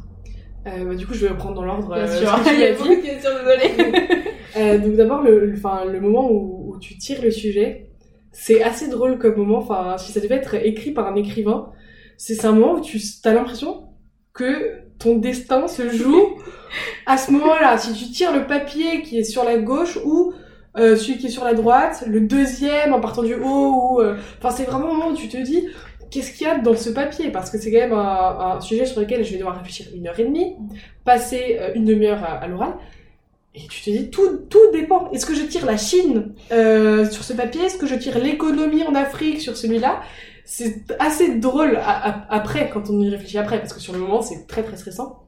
[SPEAKER 2] Euh, bah, du coup, je vais reprendre dans l'ordre
[SPEAKER 1] Bien
[SPEAKER 2] euh,
[SPEAKER 1] sûr, il y a
[SPEAKER 2] as
[SPEAKER 1] beaucoup
[SPEAKER 2] dit.
[SPEAKER 1] de questions, désolée.
[SPEAKER 2] Euh, donc d'abord, le, le- le moment où, où tu tires le sujet, c'est assez drôle comme moment. Enfin, si ça devait être écrit par un écrivain, c'est c'est un moment où tu as l'impression que ton destin se joue à ce moment-là. Si tu tires le papier qui est sur la gauche ou euh, celui qui est sur la droite, le deuxième en partant du haut, euh, enfin c'est vraiment un moment où tu te dis qu'est-ce qu'il y a dans ce papier? Parce que c'est quand même un, sujet sur lequel je vais devoir réfléchir une heure et demie, passer euh, une demi-heure à, l'oral. Et tu te dis, tout, tout dépend. Est-ce que je tire la Chine sur ce papier? Est-ce que je tire l'économie en Afrique sur celui-là? C'est assez drôle après, quand on y réfléchit après, parce que sur le moment, c'est très très stressant.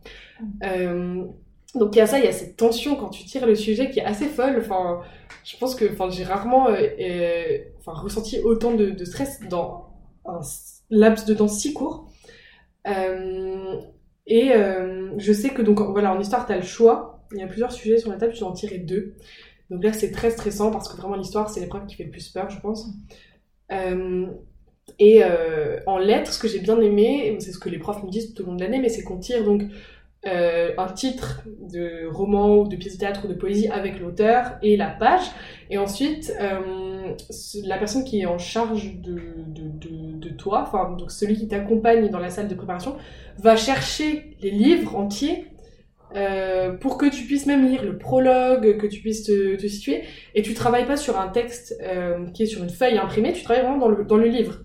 [SPEAKER 2] Donc il y a ça, il y a cette tension quand tu tires le sujet qui est assez folle. Enfin, je pense que enfin, j'ai rarement euh, euh, enfin, ressenti autant de, stress dans un laps de temps si court. Euh, et je sais que donc voilà en histoire tu as le choix. Il y a plusieurs sujets sur la table, tu dois en tirer deux. Donc là c'est très stressant parce que vraiment l'histoire c'est l'épreuve qui fait le plus peur je pense. Et en lettres, ce que j'ai bien aimé, c'est ce que les profs me disent tout au long de l'année, mais c'est qu'on tire donc euh, un titre de roman ou de pièce de théâtre ou de poésie avec l'auteur et la page. Et ensuite, euh, la personne qui est en charge de, de, de, toi, enfin donc celui qui t'accompagne dans la salle de préparation, va chercher les livres entiers euh, pour que tu puisses même lire le prologue, que tu puisses te, te situer, et tu travailles pas sur un texte euh, qui est sur une feuille imprimée, tu travailles vraiment dans le, dans le livre,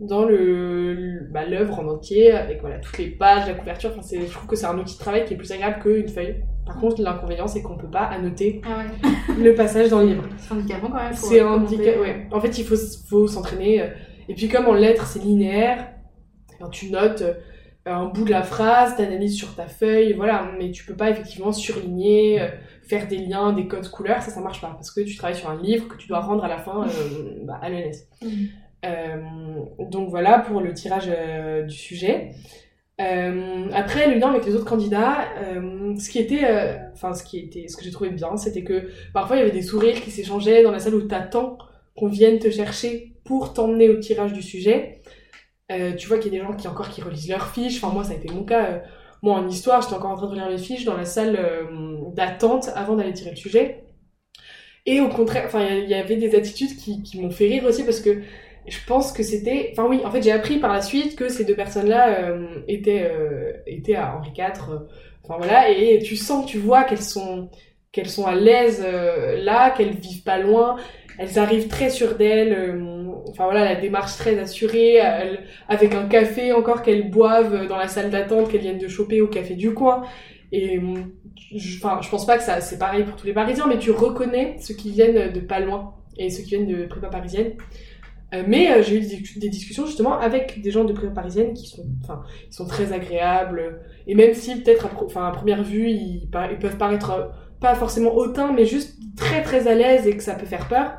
[SPEAKER 2] dans le bah, l'œuvre en entier, avec voilà toutes les pages, la couverture. Enfin, c'est, je trouve que c'est un outil de travail qui est plus agréable qu'une feuille. Par contre, l'inconvénient, c'est qu'on peut pas annoter
[SPEAKER 1] Ah ouais.
[SPEAKER 2] le passage dans le livre.
[SPEAKER 1] C'est handicapant quand même.
[SPEAKER 2] C'est
[SPEAKER 1] commenter.
[SPEAKER 2] handicap, ouais. En fait, il faut, faut s'entraîner. euh, Et puis, comme en lettres, c'est linéaire, alors, tu notes euh, un bout de la phrase, t'analyses sur ta feuille, voilà. Mais tu peux pas effectivement surligner, euh, faire des liens, des codes couleurs, ça, ça marche pas. Parce que tu travailles sur un livre que tu dois rendre à la fin euh, bah, à l'ENS.
[SPEAKER 1] Mhm.
[SPEAKER 2] Euh, donc voilà pour le tirage du sujet. Après, le lien avec les autres candidats, ce qui était, enfin ce qui était, ce que j'ai trouvé bien, c'était que parfois il y avait des sourires qui s'échangeaient dans la salle où t'attends qu'on vienne te chercher pour t'emmener au tirage du sujet. Euh, tu vois qu'il y a des gens qui encore qui relisent leurs fiches. Enfin moi ça a été mon cas. Euh, moi en histoire, j'étais encore en train de relire les fiches dans la salle euh, d'attente avant d'aller tirer le sujet. Et au contraire, enfin il y avait des attitudes qui, qui m'ont fait rire aussi parce que je pense que c'était. Enfin oui, en fait j'ai appris par la suite que ces deux personnes-là étaient étaient à Henri IV. Enfin voilà, et tu sens, tu vois qu'elles sont qu'elles sont à l'aise là, qu'elles vivent pas loin. Elles arrivent très sûres d'elles. Euh, Enfin voilà, la démarche très assurée, avec un café encore qu'elles boivent dans la salle d'attente qu'elles viennent de choper au café du coin. Et euh, je, enfin, je pense pas que ça c'est pareil pour tous les Parisiens, mais tu reconnais ceux qui viennent de pas loin et ceux qui viennent de prépa parisienne. Euh, mais euh, j'ai eu des, discussions justement avec des gens de prépa parisienne qui sont, enfin, sont très agréables. Et même si peut-être, enfin, à première vue, ils, peuvent paraître euh, pas forcément hautains, mais juste très très à l'aise et que ça peut faire peur.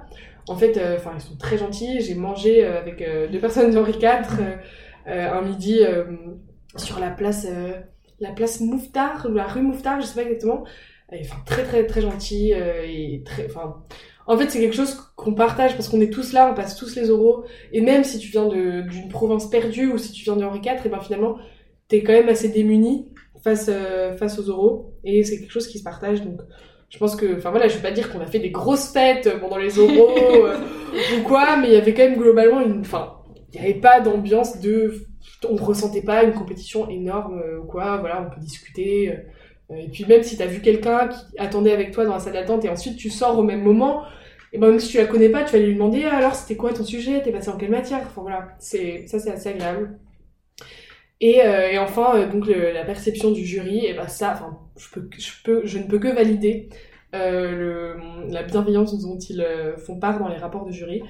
[SPEAKER 2] En fait, euh, enfin, ils sont très gentils. J'ai mangé euh, avec euh, deux personnes d'Henri IV un midi sur la place, la place ou la rue Mouffetard, je sais pas exactement. Enfin, très très très gentil. En fait, c'est quelque chose qu'on partage parce qu'on est tous là, on passe tous les oraux. Et même si tu viens d'une province perdue ou si tu viens de Henri IV, et ben finalement, t'es quand même assez démuni face, face aux oraux. Et c'est quelque chose qui se partage. Donc, je pense que, enfin voilà, je vais pas dire qu'on a fait des grosses fêtes pendant les oraux euh, ou quoi, mais il y avait quand même globalement une, enfin, il y avait pas d'ambiance de, on ressentait pas une compétition énorme euh, ou quoi. Voilà, on peut discuter. euh, et puis même si t'as vu quelqu'un qui attendait avec toi dans la salle d'attente et ensuite tu sors au même moment, et ben même si tu la connais pas, tu vas lui demander Ah, alors c'était quoi ton sujet, t'es passé en quelle matière? Enfin voilà, c'est ça c'est assez agréable. Et, euh, et enfin euh, donc le- la perception du jury, et ben ça, enfin je peux, je peux, je ne peux que valider euh, le, la bienveillance dont ils euh, font part dans les rapports de jury.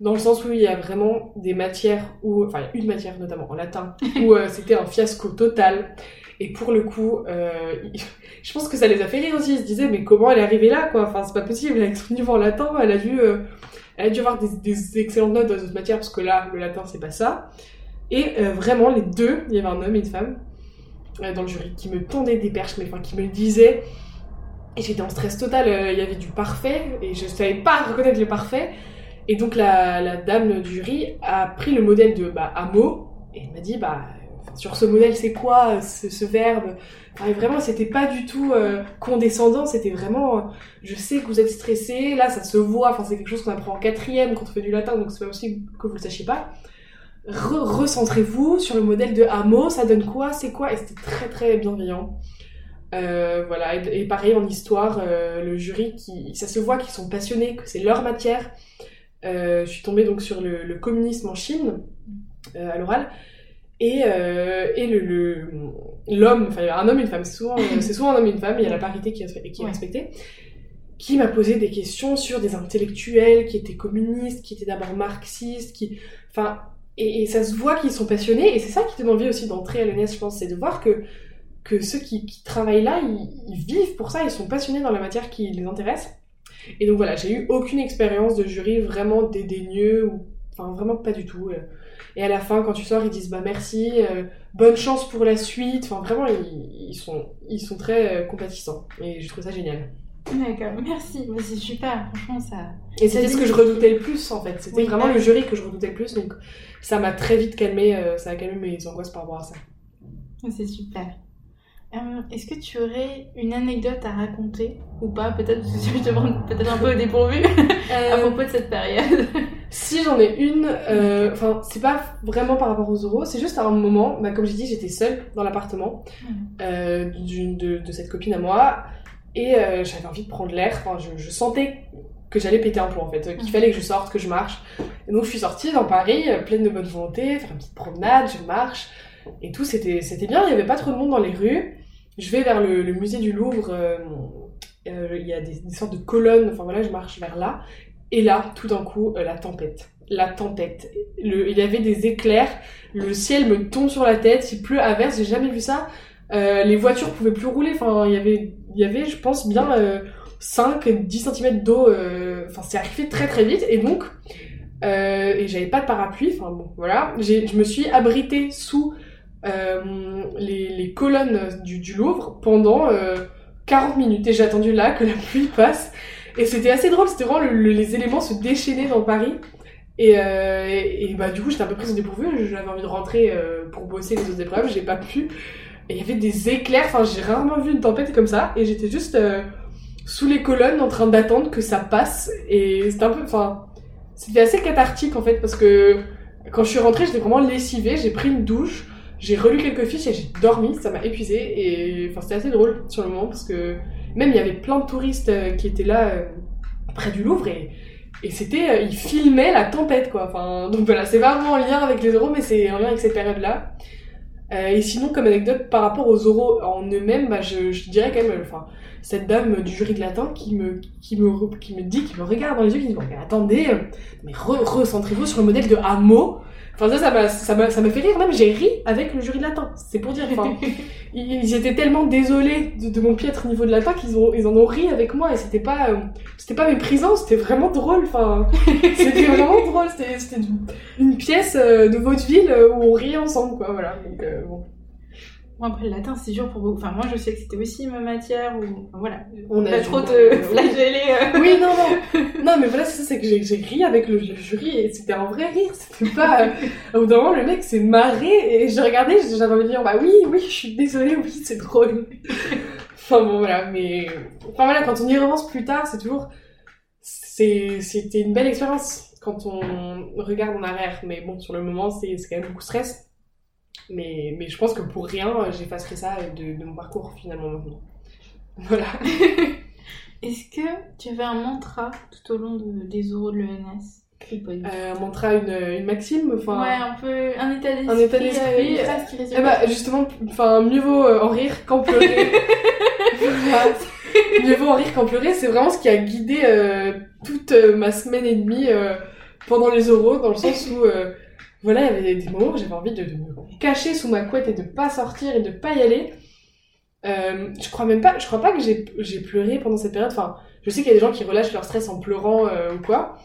[SPEAKER 2] Dans le sens où il y a vraiment des matières où, enfin, une matière notamment en latin, où euh, c'était un fiasco total. Et pour le coup, euh, je pense que ça les a fait rire aussi. Ils se disaient, mais comment elle est arrivée là, quoi? Enfin, c'est pas possible. Avec son niveau en latin, elle a dû, euh, elle a dû avoir des, des excellentes notes dans les autres matières, parce que là, le latin, c'est pas ça. Et euh, vraiment, les deux, il y avait un homme et une femme dans le jury qui me tendaient des perches, mais enfin, qui me disaient. Et j'étais en stress total. euh, Il y avait du parfait, et je savais pas reconnaître le parfait. Et donc, la, dame du jury a pris le modèle de bah, et elle m'a dit, bah, sur ce modèle, c'est quoi ce, ce verbe? Enfin, vraiment, c'était pas du tout euh, condescendant, c'était vraiment, euh, je sais que vous êtes stressé, là, ça se voit, enfin, c'est quelque chose qu'on apprend en quatrième quand on fait du latin, donc c'est pas possible que vous le sachiez pas. Re- Recentrez-vous sur le modèle de Amo, ça donne quoi, c'est quoi Et c'était très très bienveillant. Euh, voilà, et, et pareil en histoire, euh, le jury, qui, ça se voit qu'ils sont passionnés, que c'est leur matière. Euh, je suis tombée donc sur le, le communisme en Chine, à l'oral, et, et le, l'homme, enfin il y a un homme et une femme, c'est souvent, un homme et une femme, il y a la parité qui, est- qui est
[SPEAKER 1] Ouais.
[SPEAKER 2] respectée, qui m'a posé des questions sur des intellectuels qui étaient communistes, qui étaient d'abord marxistes, qui, enfin, et, ça se voit qu'ils sont passionnés, et c'est ça qui donne envie aussi d'entrer à l'ENS, je pense, c'est de voir que, que ceux qui, travaillent là, ils, vivent pour ça, ils sont passionnés dans la matière qui les intéresse. Et donc voilà, j'ai eu aucune expérience de jury vraiment dédaigneux, enfin vraiment pas du tout. euh. Et à la fin, quand tu sors, ils disent bah merci, euh, bonne chance pour la suite. Enfin vraiment, ils, ils sont, ils sont très euh, compatissants. Et je trouve ça génial.
[SPEAKER 1] D'accord, merci. Bah, c'est super, franchement, ça.
[SPEAKER 2] Et c'était ce que je redoutais le plus en fait. C'était
[SPEAKER 1] Oui,
[SPEAKER 2] vraiment le jury que je redoutais le plus. Donc ça m'a très vite calmé, euh, ça a calmé mes angoisses par rapport à ça.
[SPEAKER 1] C'est super. Euh, Est-ce que tu aurais une anecdote à raconter ou pas? Peut-être parce que je te peut-être un peu au dépourvu à
[SPEAKER 2] Euh,
[SPEAKER 1] propos de cette période.
[SPEAKER 2] Si j'en ai une, enfin, c'est pas vraiment par rapport aux euros, c'est juste à un moment, bah, comme j'ai dit, j'étais seule dans l'appartement de cette copine à moi, et euh, j'avais envie de prendre l'air, enfin, je, je sentais que j'allais péter un plomb en fait, qu'il
[SPEAKER 1] Mhm.
[SPEAKER 2] fallait que je sorte, que je marche. Et donc je suis sortie dans Paris, euh, pleine de bonne volonté, faire une petite promenade, je marche, et tout, c'était c'était bien, il y avait pas trop de monde dans les rues. Je vais vers le, le musée du Louvre, euh, il y a des, des sortes de colonnes, enfin voilà, je marche vers là, et là, tout d'un coup, la tempête. La tempête. Le, il y avait des éclairs, le ciel me tombe sur la tête, il pleut à verse, j'ai jamais vu ça. Euh, les voitures pouvaient plus rouler, enfin, il y avait, y avait, je pense, bien euh, 5-10 cm d'eau, euh, enfin, c'est arrivé très très vite, et donc, euh, et j'avais pas de parapluie, enfin bon, voilà, je me suis abritée sous les, colonnes du, Louvre pendant euh, 40 minutes, et j'ai attendu là que la pluie passe, et c'était assez drôle, c'était vraiment le- le- les éléments se déchaînaient dans Paris. Et, bah du coup j'étais un peu prise au dépourvu, j'avais envie de rentrer pour bosser les autres épreuves, j'ai pas pu. Et il y avait des éclairs, enfin j'ai rarement vu une tempête comme ça, et j'étais juste euh, sous les colonnes en train d'attendre que ça passe, et c'était un peu, enfin, c'était assez cathartique en fait, parce que quand je suis rentrée j'étais vraiment lessivée, j'ai pris une douche, j'ai relu quelques fiches et j'ai dormi, ça m'a épuisée, et enfin c'était assez drôle sur le moment, parce que même il y avait plein de touristes euh, qui étaient là euh, près du Louvre, et et c'était, ils filmaient la tempête, quoi. Enfin, donc voilà, c'est vraiment en lien avec les euros, mais c'est en lien avec cette période-là. Euh, et sinon, comme anecdote, par rapport aux euros en eux-mêmes, bah, je, dirais quand même, enfin, cette dame du jury de latin qui me, qui me, qui me dit, qui me regarde dans les yeux, qui me dit, attendez, euh, mais re- recentrez-vous sur le modèle de Hameau. Enfin, ça, ça m'a, ça m'a, ça m'a fait rire, même j'ai ri avec le jury de latin. C'est pour dire, enfin, ils, étaient tellement désolés de, de mon piètre niveau de latin qu'ils ont, ils en ont ri avec moi et c'était pas, euh, c'était pas méprisant, c'était vraiment drôle. Enfin, c'était vraiment drôle. C'était, c'était une- une pièce euh, de vaudeville euh, où on riait ensemble, quoi. Voilà. Donc, euh, bon.
[SPEAKER 1] Bon, après, le latin, c'est dur pour vous. Enfin, moi, je sais que c'était aussi ma matière où. Enfin, voilà.
[SPEAKER 2] On a
[SPEAKER 1] trop
[SPEAKER 2] Oui.
[SPEAKER 1] flageller. euh.
[SPEAKER 2] Oui, non, non. Non, mais voilà, c'est ça, c'est que j'ai, j'ai ri avec le, jury et c'était un vrai rire. C'était pas. euh, au bout d'un moment, le mec s'est marré et je regardais, j'avais envie de dire, bah oui, oui, je suis désolée, oui, c'est drôle. enfin bon, voilà, mais. Enfin voilà, quand on y repense plus tard, c'est toujours. C'était une belle expérience quand on regarde en arrière. Mais bon, sur le moment, c'est, c'est quand même beaucoup de stress. Mais, mais je pense que pour rien, j'effacerai ça de, de mon parcours finalement maintenant. Voilà.
[SPEAKER 1] Est-ce que tu avais un mantra tout au long de- des euros de l'ENS
[SPEAKER 2] Euh, un mantra, une, une maxime, enfin.
[SPEAKER 1] Ouais, un peu un état d'esprit.
[SPEAKER 2] Un état d'esprit,
[SPEAKER 1] euh, résume.
[SPEAKER 2] Eh bah, justement, enfin, mieux vaut euh, en rire qu'en pleurer. Voilà. mieux vaut en rire qu'en pleurer, c'est vraiment ce qui a guidé euh, toute euh, ma semaine et demie euh, pendant les euros, dans le sens où, euh, voilà, il y avait des moments où j'avais envie de, me cacher sous ma couette et de pas sortir et de pas y aller. Euh, je crois même pas, je crois pas que j'ai pleuré pendant cette période. Enfin, je sais qu'il y a des gens qui relâchent leur stress en pleurant euh, ou quoi.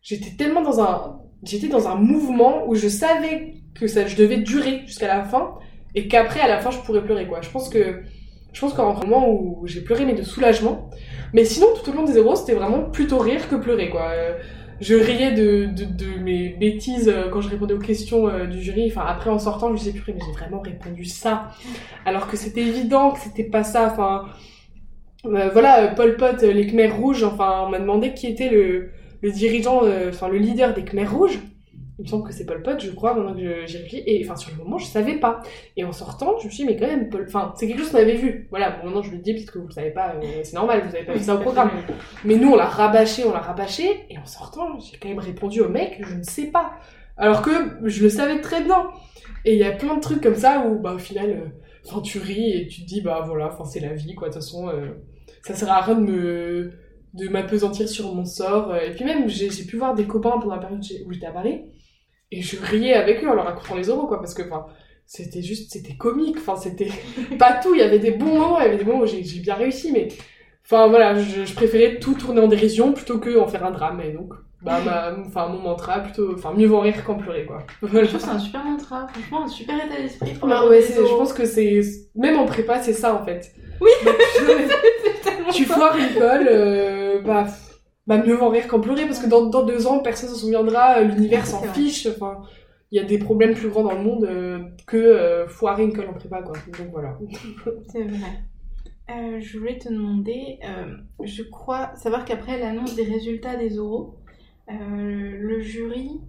[SPEAKER 2] J'étais tellement dans un, j'étais dans un mouvement où je savais que ça, je devais durer jusqu'à la fin et qu'après à la fin je pourrais pleurer quoi. Je pense que, je pense qu'en un moment où j'ai pleuré mais de soulagement. Mais sinon tout au long des euros c'était vraiment plutôt rire que pleurer quoi. Euh, je riais de, mes bêtises euh, quand je répondais aux questions euh, du jury. Enfin, après, en sortant, je me disais, purée, mais j'ai vraiment répondu ça. Alors que c'était évident que c'était pas ça. Enfin, euh, voilà, Pol Pot, les Khmers rouges, enfin, on m'a demandé qui était le, dirigeant, enfin, le leader des Khmers rouges. Il me semble que c'est Pol Pot, je crois, maintenant que j'y réfléchis. Et enfin, sur le moment, je savais pas. Et en sortant, je me suis dit, mais quand même, Pol... enfin, c'est quelque chose qu'on avait vu. Voilà, bon, maintenant je le dis, peut-être que vous le savez pas, euh, c'est normal, vous avez pas vu ça au programme. Mais nous, on l'a rabâché, on l'a rabâché, et en sortant, j'ai quand même répondu au mec, je ne sais pas. Alors que je le savais très bien. Et il y a plein de trucs comme ça où, bah, au final, euh, tu ris et tu te dis, bah voilà, enfin, c'est la vie, quoi. De toute façon, euh, ça sert à rien de me de m'apesantir sur mon sort. Et puis même, j'ai pu voir des copains pendant la période où j'étais à Paris, et je riais avec eux en leur racontant les euros, quoi, parce que, enfin, c'était juste, c'était comique, enfin, c'était pas tout, il y avait des bons moments, il y avait des moments où j'ai bien réussi, mais, enfin, voilà, je, je préférais tout tourner en dérision plutôt que en faire un drame, et donc, bah, ma, enfin, mon mantra, plutôt, enfin, mieux vaut en rire qu'en pleurer, quoi. Voilà.
[SPEAKER 1] Je trouve que c'est un super mantra, franchement, un super état d'esprit pour
[SPEAKER 2] Bah ouais, je pense que c'est, même en prépa, c'est ça, en fait.
[SPEAKER 1] Oui.
[SPEAKER 2] Tu
[SPEAKER 1] ça.
[SPEAKER 2] foires une colle, euh, bah, bah mieux en rire qu'en pleurer parce que dans, dans deux ans personne s'en souviendra, euh, l'univers s'en fiche, enfin il y a des problèmes plus grands dans le monde euh, que euh, foirer une colle en prépa quoi. Donc voilà.
[SPEAKER 1] C'est vrai. Euh, je voulais te demander, euh, je crois savoir qu'après l'annonce des résultats des oraux, le jury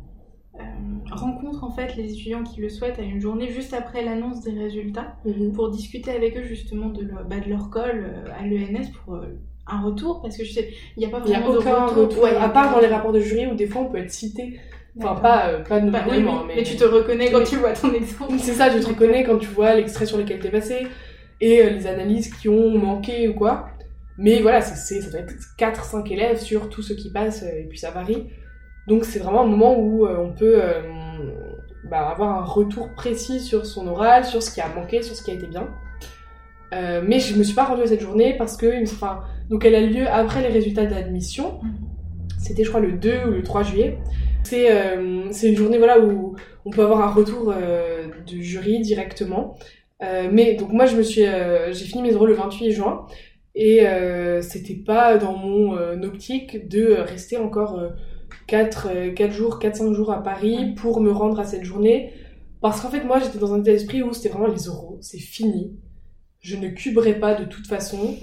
[SPEAKER 1] rencontre en fait les étudiants qui le souhaitent à une journée juste après l'annonce des résultats
[SPEAKER 2] Mhm.
[SPEAKER 1] pour discuter avec eux justement de leur, bah, de leur col à l'ENS pour un retour parce que je sais il n'y a pas
[SPEAKER 2] a
[SPEAKER 1] vraiment de retour,
[SPEAKER 2] retour,
[SPEAKER 1] Ouais,
[SPEAKER 2] à part dans les rapports de jury où des fois on peut être cité. Enfin, pas, euh, pas
[SPEAKER 1] oui,
[SPEAKER 2] mais...
[SPEAKER 1] mais tu te reconnais quand tu vois ton exemple
[SPEAKER 2] C'est ça, tu te reconnais quand tu vois l'extrait sur lequel t'es passé et euh, les analyses qui ont manqué ou quoi. Mais voilà, c'est, ça doit être 4-5 élèves sur tous ceux qui passent euh, et puis ça varie. Donc c'est vraiment un moment où euh, on peut bah, avoir un retour précis sur son oral, sur ce qui a manqué, sur ce qui a été bien. Mais je me suis pas rendue à cette journée parce que, enfin, donc elle a lieu après les résultats d'admission. C'était, je crois, le 2 ou le 3 juillet. C'est, euh, c'est une journée voilà, où on peut avoir un retour euh, du jury directement. Euh, mais donc moi, je me suis, euh, j'ai fini mes oraux le 28 juin et c'était pas dans mon optique de rester encore 4, 4 jours, 4-5 jours à Paris pour me rendre à cette journée. Parce qu'en fait, moi, j'étais dans un état d'esprit où c'était vraiment les oraux, c'est fini. Je ne cuberai pas de toute façon.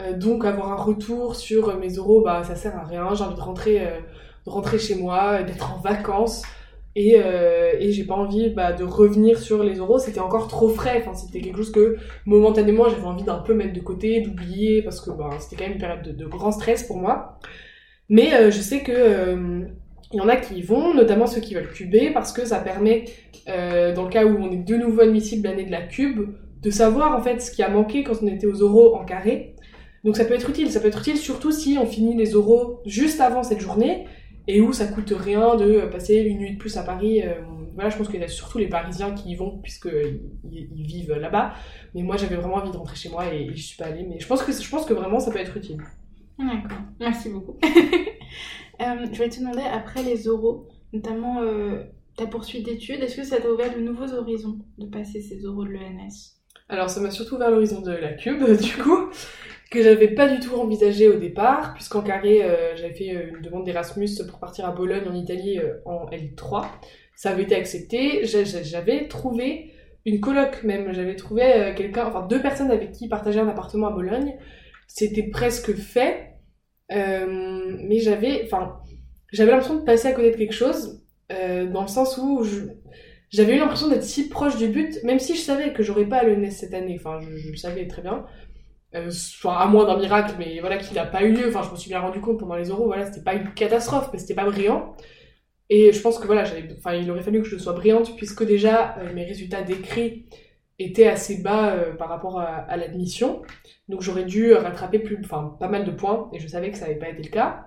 [SPEAKER 2] Euh, donc avoir un retour sur mes oraux, bah ça sert à rien. J'ai envie de rentrer, euh, de rentrer chez moi, d'être en vacances. Et, euh, et j'ai pas envie bah, de revenir sur les oraux. C'était encore trop frais. Enfin, c'était quelque chose que momentanément j'avais envie d'un peu mettre de côté, d'oublier, parce que bah, c'était quand même une période de, grand stress pour moi. Mais euh, je sais que euh, il y en a qui y vont, notamment ceux qui veulent cuber, parce que ça permet, euh, dans le cas où on est de nouveau admissible l'année de la cube, de savoir en fait ce qui a manqué quand on était aux oraux en carré. Donc ça peut être utile, ça peut être utile surtout si on finit les oraux juste avant cette journée et où ça coûte rien de passer une nuit de plus à Paris. Euh, voilà, je pense qu'il y a surtout les Parisiens qui y vont puisqu'ils ils vivent là-bas. Mais moi j'avais vraiment envie de rentrer chez moi et, et je suis pas allée. Mais je pense que je pense que vraiment ça peut être utile.
[SPEAKER 1] D'accord, merci beaucoup. Euh, je vais te demander, après les oraux, notamment euh, ta poursuite d'études, est-ce que ça t'a ouvert de nouveaux horizons de passer ces oraux de l'ENS
[SPEAKER 2] Alors ça m'a surtout vers l'horizon de la cube du coup que j'avais pas du tout envisagé au départ puisqu'en carré euh, j'avais fait euh, une demande d'Erasmus pour partir à Bologne en Italie euh, en L3. Ça avait été accepté. J'a- j'a- J'avais trouvé une coloc même. J'avais trouvé quelqu'un, enfin deux personnes avec qui partager un appartement à Bologne. C'était presque fait. Mais j'avais, enfin, j'avais l'impression de passer à côté de quelque chose, dans le sens où j'avais eu l'impression d'être si proche du but, même si je savais que j'aurais pas à l'ENS cette année, enfin, je le savais très bien, euh, soit à moins d'un miracle, mais voilà, qu'il n'a pas eu lieu, enfin, je me suis bien rendu compte pendant les euros, voilà, c'était pas une catastrophe, mais c'était pas brillant. Et je pense que voilà, enfin, il aurait fallu que je sois brillante, puisque déjà, euh, mes résultats d'écrit étaient assez bas euh, par rapport à, à l'admission. Donc j'aurais dû rattraper plus, enfin, pas mal de points, et je savais que ça n'avait pas été le cas.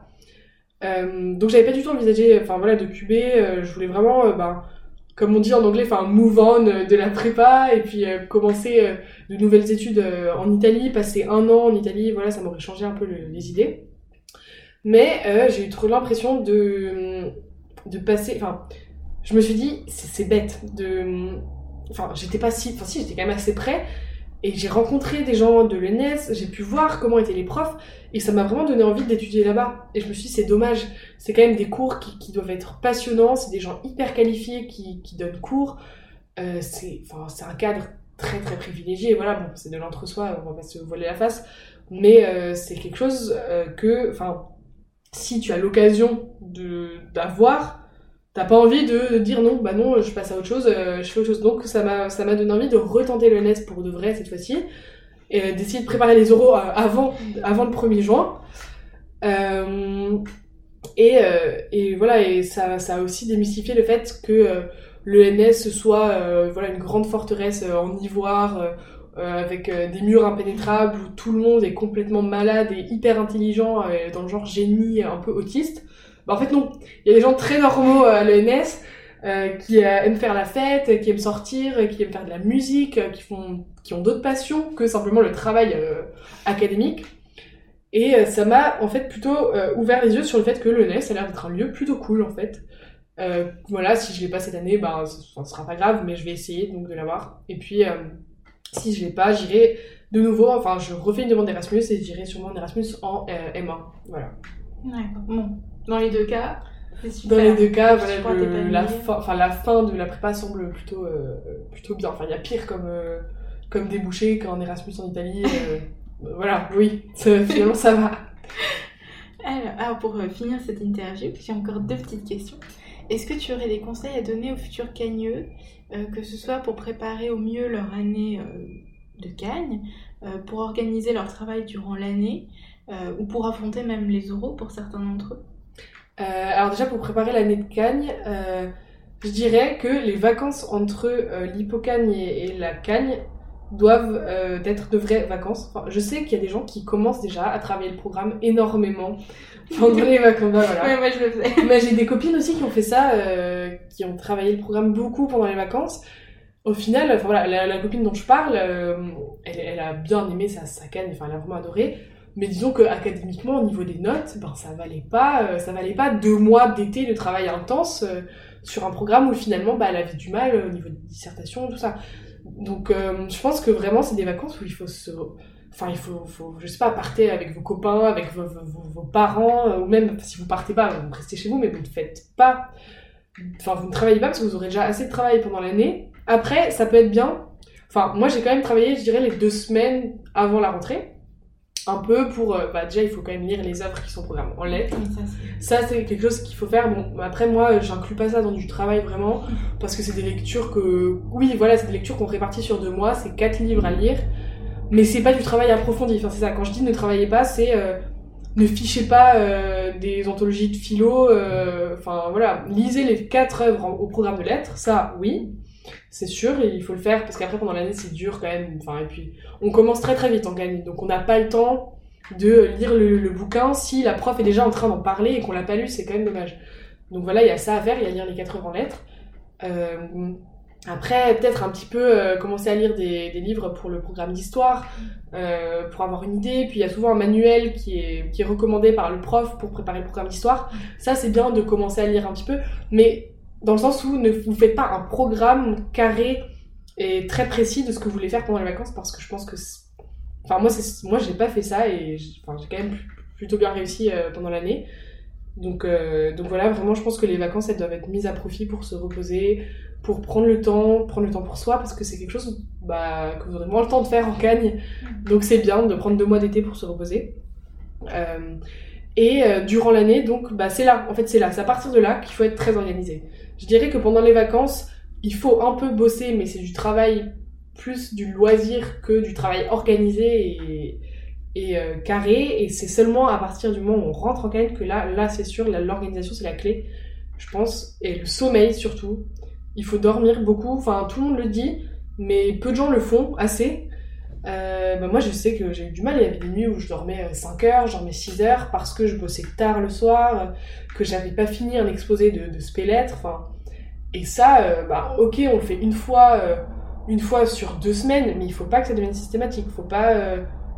[SPEAKER 2] Euh, donc j'avais pas du tout envisagé, enfin voilà, de cuber. euh, je voulais vraiment, euh, ben, comme on dit en anglais, enfin move on euh, de la prépa et puis euh, commencer euh, de nouvelles études euh, en Italie, passer un an en Italie, voilà, ça m'aurait changé un peu le- les idées. Mais euh, j'ai eu trop l'impression de de passer, enfin, je me suis dit c'est bête de, enfin j'étais pas si, enfin si j'étais quand même assez près. Et j'ai rencontré des gens de l'ENS, j'ai pu voir comment étaient les profs, et ça m'a vraiment donné envie d'étudier là-bas. Et je me suis dit, c'est dommage, c'est quand même des cours qui, doivent être passionnants, c'est des gens hyper qualifiés qui, donnent cours. Euh, c'est un cadre très très privilégié, voilà, bon, c'est de l'entre-soi, on va pas se voiler la face, mais euh, c'est quelque chose euh, que, enfin, si tu as l'occasion de d'avoir, t'as pas envie de dire non, bah non, je passe à autre chose, euh, je fais autre chose. Donc ça m'a donné envie de retenter le NES pour de vrai cette fois-ci, et d'essayer de préparer les euh, avant, avant le 1er juin. Et, et voilà, et ça, ça a aussi démystifié le fait que euh, le NS soit euh, voilà, une grande forteresse euh, en ivoire, euh, avec des murs impénétrables où tout le monde est complètement malade et hyper intelligent, dans le genre génie, un peu autiste. Bah, en fait, non. Il y a des gens très normaux à l'ENS qui aiment faire la fête, qui aiment sortir, qui aiment faire de la musique, qui, font, qui ont d'autres passions que simplement le travail académique. Et ça m'a en fait plutôt ouvert les yeux sur le fait que le NES a l'air d'être un lieu plutôt cool en fait. Euh, voilà, si je l'ai pas cette année, ben, ce ne sera pas grave, mais je vais essayer donc de l'avoir. Et puis, euh, si je l'ai pas, j'irai de nouveau, enfin, je refais une demande d'Erasmus et j'irai sûrement en Erasmus en euh, M1. Voilà.
[SPEAKER 1] D'accord. Bon, dans les deux cas, c'est super.
[SPEAKER 2] Dans les deux cas, voilà, le- la, fin, enfin, la fin de la prépa semble plutôt, euh, plutôt bien. Enfin, il y a pire comme, comme débouché qu'en Erasmus en Italie. voilà, oui, ça- finalement ça va.
[SPEAKER 1] Alors, pour euh, finir cette interview, j'ai encore deux petites questions. Est-ce que tu aurais des conseils à donner aux futurs cagneux, euh, que ce soit pour préparer au mieux leur année euh, de cagne, pour organiser leur travail durant l'année, ou pour affronter même les oraux pour certains d'entre eux?
[SPEAKER 2] Alors déjà, pour préparer l'année de cagne, je dirais que les vacances entre l'hippocagne et, la cagne doivent euh, être de vraies vacances. Je sais qu'il y a des gens qui commencent déjà à travailler le programme énormément pendant les vacances. Voilà.
[SPEAKER 1] Ouais, moi je le fais.
[SPEAKER 2] Mais j'ai des copines aussi qui ont fait ça, euh, qui ont travaillé le programme beaucoup pendant les vacances. Au final, enfin voilà, la, copine dont je parle, euh, elle, elle, a bien aimé sa, sa canne, enfin elle a vraiment adoré. Mais disons que académiquement, au niveau des notes, ben ça valait pas, euh, ça valait pas deux mois d'été de travail intense sur un programme où finalement, bah, elle avait du mal au niveau de dissertation, tout ça. Donc, je pense que vraiment, c'est des vacances où il faut se. Enfin, il faut, faut, je sais pas, partir avec vos copains, avec vos, vos, parents, euh, ou même si vous partez pas, vous restez chez vous, mais vous ne faites pas. Enfin, vous ne travaillez pas parce que vous aurez déjà assez de travail pendant l'année. Après, ça peut être bien. Enfin, moi, j'ai quand même travaillé, je dirais, les deux semaines avant la rentrée un peu pour euh, bah déjà il faut quand même lire les œuvres qui sont programmées en lettres ça c'est quelque chose qu'il faut faire bon après moi j'inclus pas ça dans du travail vraiment parce que c'est des lectures que oui voilà c'est des lectures qu'on répartit sur deux mois c'est quatre livres à lire mais c'est pas du travail approfondi. Enfin c'est ça. Quand je dis ne travaillez pas c'est euh, ne fichez pas euh, des anthologies de philo enfin voilà. Lisez les quatre œuvres au programme de lettres. Ça oui. C'est sûr, il faut le faire parce qu'après pendant l'année c'est dur quand même. Enfin et puis on commence très très vite en gagne, donc on n'a pas le temps de lire le, bouquin si la prof est déjà en train d'en parler et qu'on l'a pas lu, c'est quand même dommage. Donc voilà, il y a ça à faire, il y a lire les quatre œuvres en lettres. Euh, après, peut-être un petit peu euh, commencer à lire des, livres pour le programme d'histoire, euh, pour avoir une idée. Puis il y a souvent un manuel qui est, recommandé par le prof pour préparer le programme d'histoire. Ça, c'est bien de commencer à lire un petit peu. Mais dans le sens où ne vous faites pas un programme carré et très précis de ce que vous voulez faire pendant les vacances parce que je pense que enfin moi moi j'ai pas fait ça et j'ai quand même plutôt bien réussi euh, pendant l'année donc donc voilà vraiment je pense que les vacances elles doivent être mises à profit pour se reposer pour prendre le temps prendre le temps pour soi parce que c'est quelque chose bah, que vous aurez moins le temps de faire en Cagne donc c'est bien de prendre deux mois d'été pour se reposer euh, et durant l'année donc bah c'est là en fait c'est là c'est à partir de là qu'il faut être très organisé je dirais que pendant les vacances, il faut un peu bosser, mais c'est du travail plus du loisir que du travail organisé et, euh, carré. Et c'est seulement à partir du moment où on rentre en canne que là, là c'est sûr, l'organisation c'est la clé, je pense. Et le sommeil surtout. Il faut dormir beaucoup. Enfin, tout le monde le dit, mais peu de gens le font assez. Euh, bah moi, je sais que j'ai eu du mal. Il y avait des nuits où je dormais 5 euh, heures, je dormais 6 heures parce que je bossais tard le soir, que j'avais pas fini un exposé de, de spélettre. Enfin, et ça, euh, bah, ok, on le fait une fois, une fois sur deux semaines, mais il faut pas que ça devienne systématique. Faut pas.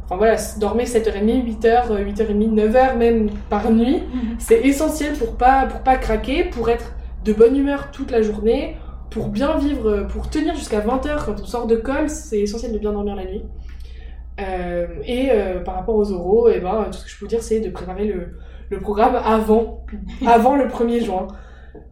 [SPEAKER 2] Enfin voilà, dormir 7h30, 8h, 8h30, 9h même par nuit, mhm. c'est essentiel pour pas, pour pas craquer, pour être de bonne humeur toute la journée, pour bien vivre, pour tenir jusqu'à 20h quand on sort de colle, c'est essentiel de bien dormir la nuit. Euh, et euh, par rapport aux oraux, et eh ben, tout ce que je peux vous dire, c'est de préparer le, le, programme avant, avant le 1er juin.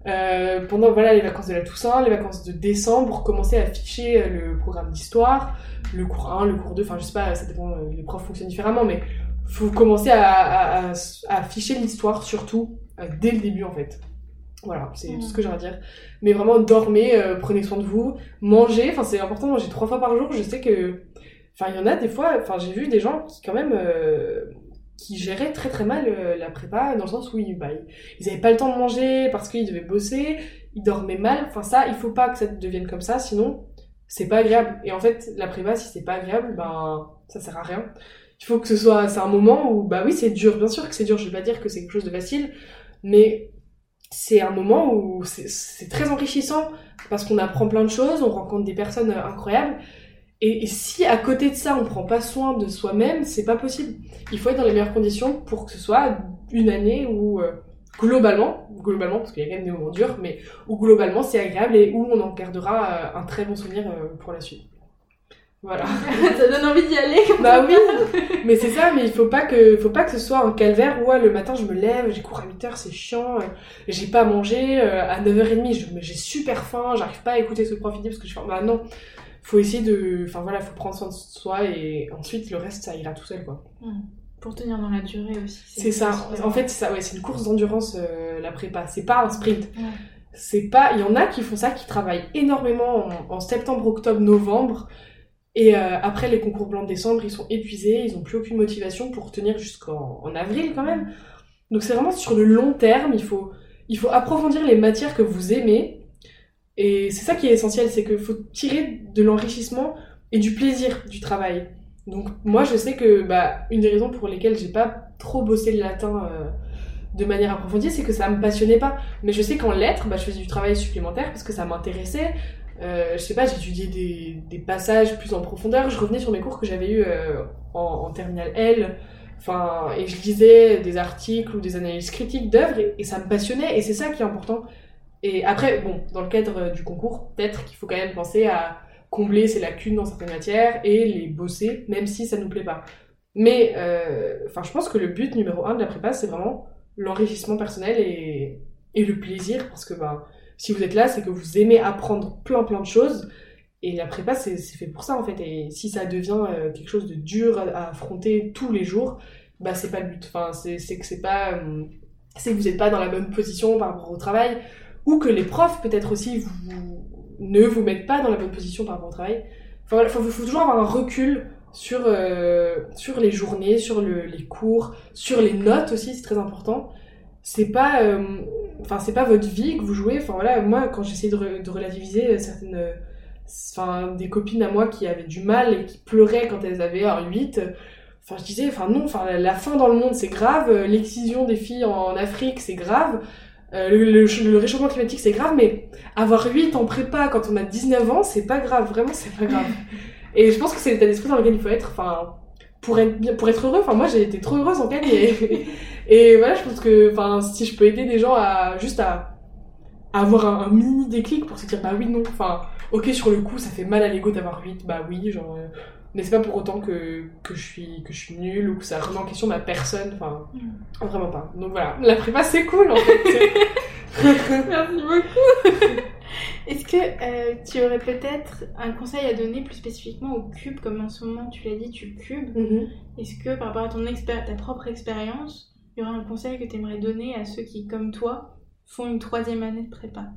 [SPEAKER 2] Euh, pendant voilà, les vacances de la Toussaint, les vacances de décembre, commencer à afficher euh, le programme d'histoire, le cours 1, le cours 2, enfin je sais pas, ça dépend, les profs fonctionnent différemment, mais faut commencer à, à, à, à afficher l'histoire surtout dès le début en fait. Voilà, c'est tout ce que j'ai à dire. Mais vraiment, dormez, prenez soin de vous, mangez. Enfin, c'est important de manger trois fois par jour. Je sais que, enfin, il y en a des fois. Enfin, j'ai vu des gens qui quand même euh, qui géraient très très mal euh, la prépa dans le sens où ils, bah, ils avaient pas le temps de manger parce qu'ils devaient bosser, ils dormaient mal. Enfin, ça, il faut pas que ça devienne comme ça, sinon c'est pas agréable. Et en fait, la prépa, si c'est pas agréable, ben ça sert à rien. Il faut que ce soit, c'est un moment où, bah oui, c'est dur, bien sûr que c'est dur. Je vais pas dire que c'est quelque chose de facile, mais c'est un moment où c'est très enrichissant parce qu'on apprend plein de choses, on rencontre des personnes euh, incroyables. Et, si à côté de ça, on prend pas soin de soi-même, c'est pas possible. Il faut être dans les meilleures conditions pour que ce soit une année où euh, globalement, globalement parce qu'il y a quand même des moments durs, mais où globalement c'est agréable et où on en gardera euh, un très bon souvenir pour la suite. Voilà.
[SPEAKER 1] ça donne envie d'y aller.
[SPEAKER 2] Bah oui. Mais c'est ça, mais il faut pas que, faut pas que ce soit un calvaire où le matin je me lève, j'ai cours à 8 heures, c'est chiant, euh, j'ai pas mangé, euh, à 9h30 j'ai super faim, j'arrive pas à écouter ce profiter parce que je fais, bah non. Faut essayer de, enfin voilà, faut prendre soin de soi et ensuite le reste ça ira tout seul quoi.
[SPEAKER 1] Hmm. Pour tenir dans la durée aussi.
[SPEAKER 2] C'est ça. En fait, c'est ça. Ouais, c'est une course d'endurance la prépa. C'est pas un sprint. C'est pas. Il y en a qui font ça, qui travaillent énormément en, septembre, octobre, novembre. Et après les concours blancs de décembre, ils sont épuisés, ils ont plus aucune motivation pour tenir jusqu'en avril quand même. Donc c'est vraiment sur le long terme, il faut, il faut approfondir les matières que vous aimez. Et c'est ça qui est essentiel, c'est qu'il faut tirer de l'enrichissement et du plaisir du travail. Donc moi je sais que bah, une des raisons pour lesquelles j'ai pas trop bossé le latin euh, de manière approfondie, c'est que ça me passionnait pas. Mais je sais qu'en lettres, bah, je faisais du travail supplémentaire parce que ça m'intéressait. Euh, je sais pas, j'étudiais des, passages plus en profondeur. Je revenais sur mes cours que j'avais eu euh, en, en terminale L. Enfin, et je lisais des articles ou des analyses critiques d'œuvres et, ça me passionnait et c'est ça qui est important. Et après, bon, dans le cadre du concours, peut-être qu'il faut quand même penser à combler ses lacunes dans certaines matières et les bosser, même si ça nous plaît pas. Mais, euh, enfin, je pense que le but numéro un de la prépa, c'est vraiment l'enrichissement personnel et le plaisir, parce que ben, si vous êtes là, c'est que vous aimez apprendre plein plein de choses, et la prépa, c'est fait pour ça, en fait. Et si ça devient euh, quelque chose de dur à, affronter tous les jours, bah, c'est pas le but. Enfin, c'est que c'est pas. Euh, c'est que vous n'êtes pas dans la bonne position par rapport au travail, ou que les profs, peut-être aussi, ne vous mettent pas dans la bonne position par rapport au travail. Enfin, il faut, toujours avoir un recul sur, euh, sur les journées, sur le, les cours, sur les notes aussi, c'est très important. C'est pas. Enfin, c'est pas votre vie que vous jouez. Enfin, voilà, moi, quand j'essaie de, de relativiser certaines enfin des copines à moi qui avaient du mal et qui pleuraient quand elles avaient un 8 enfin je disais enfin non enfin la faim dans le monde c'est grave. L'excision des filles en Afrique c'est grave. Euh, le, réchauffement climatique c'est grave. Mais avoir 8 en prépa quand on a 19 ans c'est pas grave. Vraiment c'est pas grave. Et je pense que c'est l'état d'esprit dans lequel il faut être enfin pour être pour être heureux. Enfin moi j'ai été trop heureuse en fait et, et voilà je pense que si je peux aider des gens à juste à, avoir un, un, mini déclic pour se dire bah oui non enfin ok, sur le coup, ça fait mal à l'ego d'avoir 8, bah oui, genre. Euh, mais c'est pas pour autant que, que, je suis, que je suis nulle ou que ça remet en question ma personne, enfin, mm. vraiment pas. Donc voilà, la prépa c'est cool en fait.
[SPEAKER 1] Merci beaucoup. Est-ce que euh, tu aurais peut-être un conseil à donner plus spécifiquement au cube, comme en ce moment tu l'as dit, tu cubes? Mm-hmm. Est-ce que par rapport à ton ta propre expérience, il y aurait un conseil que tu aimerais donner à ceux qui, comme toi, font une troisième année de prépa?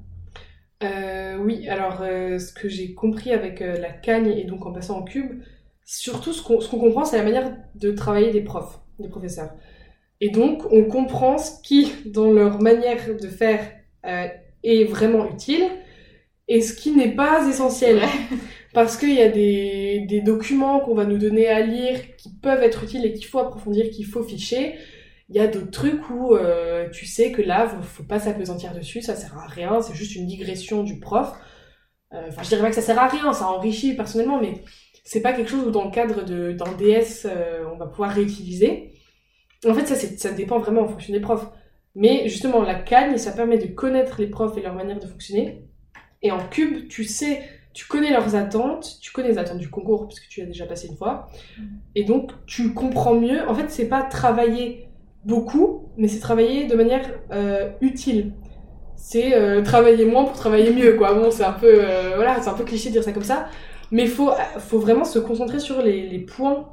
[SPEAKER 2] Euh, oui, alors euh, ce que j'ai compris avec euh, la cagne et donc en passant en cube, surtout ce qu'on comprend, c'est la manière de travailler des profs, des professeurs. Et donc on comprend ce qui, dans leur manière de faire, est vraiment utile et ce qui n'est pas essentiel. Parce qu'il y a des, des documents qu'on va nous donner à lire qui peuvent être utiles et qu'il faut approfondir, qu'il faut ficher. Il y a d'autres trucs où euh, tu sais que là, faut pas s'apesantir dessus, ça sert à rien, c'est juste une digression du prof. Euh, enfin, je dirais pas que ça sert à rien, ça enrichit personnellement, mais c'est pas quelque chose où dans le cadre d'un DS, euh, on va pouvoir réutiliser. En fait, ça, ça dépend vraiment en fonction des profs. Mais justement, la cagne, ça permet de connaître les profs et leur manière de fonctionner. Et en cube, tu sais, tu connais leurs attentes, tu connais les attentes du concours, parce que tu as déjà passé une fois. Mm. Et donc, tu comprends mieux. En fait, c'est pas travailler beaucoup, mais c'est travailler de manière euh, utile. C'est euh, travailler moins pour travailler mieux, quoi. Bon, c'est un peu, euh, voilà, c'est un peu cliché de dire ça comme ça, mais faut, faut vraiment se concentrer sur les, points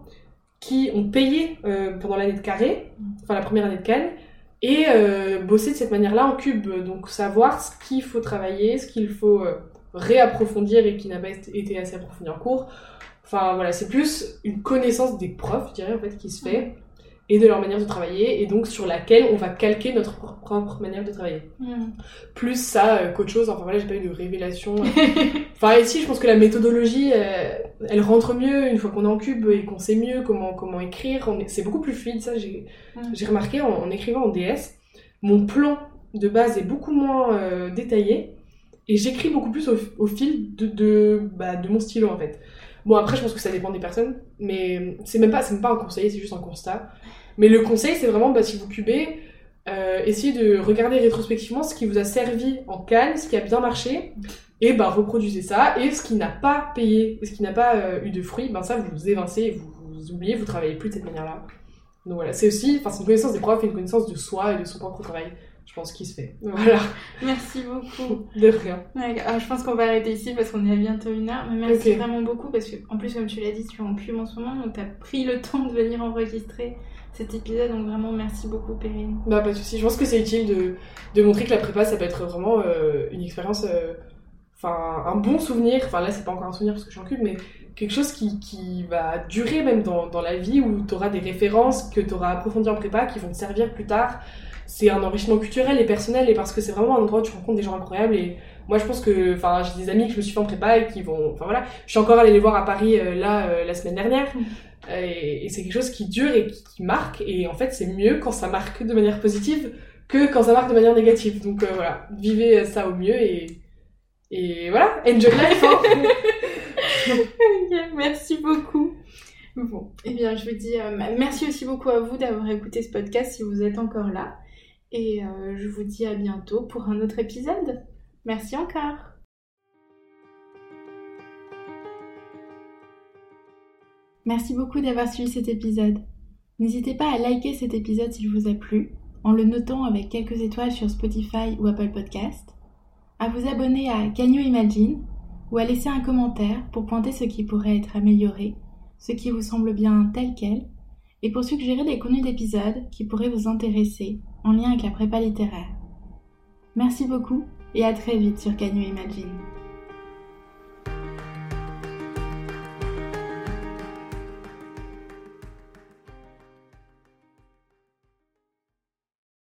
[SPEAKER 2] qui ont payé pendant l'année de carré, enfin la première année de canne, et bosser de cette manière-là en cube. Donc savoir ce qu'il faut travailler, ce qu'il faut réapprofondir et qui n'a pas été assez approfondi en cours. Enfin voilà, c'est plus une connaissance des profs, je dirais, en fait, qui se fait et de leur manière de travailler et donc sur laquelle on va calquer notre propre manière de travailler. Hmm. Plus ça euh, qu'autre chose, enfin voilà, j'ai pas eu de révélation. enfin ici, je pense que la méthodologie, euh, elle rentre mieux une fois qu'on est en cube et qu'on sait mieux comment comment écrire. C'est beaucoup plus fluide, ça j'ai hmm. remarqué en, écrivant en DS. Mon plan de base est beaucoup moins euh, détaillé et j'écris beaucoup plus au, fil de, de, bah, de mon stylo en fait. Bon, après, je pense que ça dépend des personnes, mais c'est même pas, même pas un conseil, c'est juste un constat. Mais le conseil, c'est vraiment, bah, si vous cubez, euh, essayez de regarder rétrospectivement ce qui vous a servi en calme, ce qui a bien marché, et bah, reproduisez ça. Et ce qui n'a pas payé, ce qui n'a pas euh, eu de fruits, ben ça, vous vous évincez, vous, vous oubliez, vous travaillez plus de cette manière-là. Donc voilà, c'est aussi, enfin, c'est une connaissance des profs une connaissance de soi et de son propre travail. Je pense qu'il se fait. Voilà.
[SPEAKER 1] Merci beaucoup.
[SPEAKER 2] De rien.
[SPEAKER 1] Ah, je pense qu'on va arrêter ici parce qu'on est à bientôt une heure. Mais merci vraiment beaucoup parce que, en plus, comme tu l'as dit, tu es en plume en ce moment, donc tu as pris le temps de venir enregistrer cet épisode. Donc vraiment, merci beaucoup, Perrine.
[SPEAKER 2] Bah, pas de soucis. Je pense que c'est utile de, de, montrer que la prépa, ça peut être vraiment euh, une expérience. Euh, enfin, un bon souvenir. Enfin, là, c'est pas encore un souvenir parce que je suis en cube, mais quelque chose qui, qui va durer même dans, dans la vie où tu auras des références que tu auras approfondies en prépa qui vont te servir plus tard c'est un enrichissement culturel et personnel et parce que c'est vraiment un endroit où tu rencontres des gens incroyables et moi je pense que enfin j'ai des amis que je me suis fait en prépa et qui vont enfin voilà je suis encore allée les voir à Paris euh, là euh, la semaine dernière mm. et, c'est quelque chose qui dure et qui, marque et en fait c'est mieux quand ça marque de manière positive que quand ça marque de manière négative donc euh, voilà vivez ça au mieux et et voilà enjoy life hein.
[SPEAKER 1] merci beaucoup Bon, eh bien, je vous dis merci aussi beaucoup à vous d'avoir écouté ce podcast si vous êtes encore là. Et euh, je vous dis à bientôt pour un autre épisode. Merci encore. Merci beaucoup d'avoir suivi cet épisode. N'hésitez pas à liker cet épisode s'il vous a plu, en le notant avec quelques étoiles sur Spotify ou Apple Podcast, à vous abonner à Canyon Imagine ou à laisser un commentaire pour pointer ce qui pourrait être amélioré, ce qui vous semble bien tel quel, et pour suggérer des contenus d'épisodes qui pourraient vous intéresser en lien avec la prépa littéraire. Merci beaucoup et à très vite sur Canyon Imagine.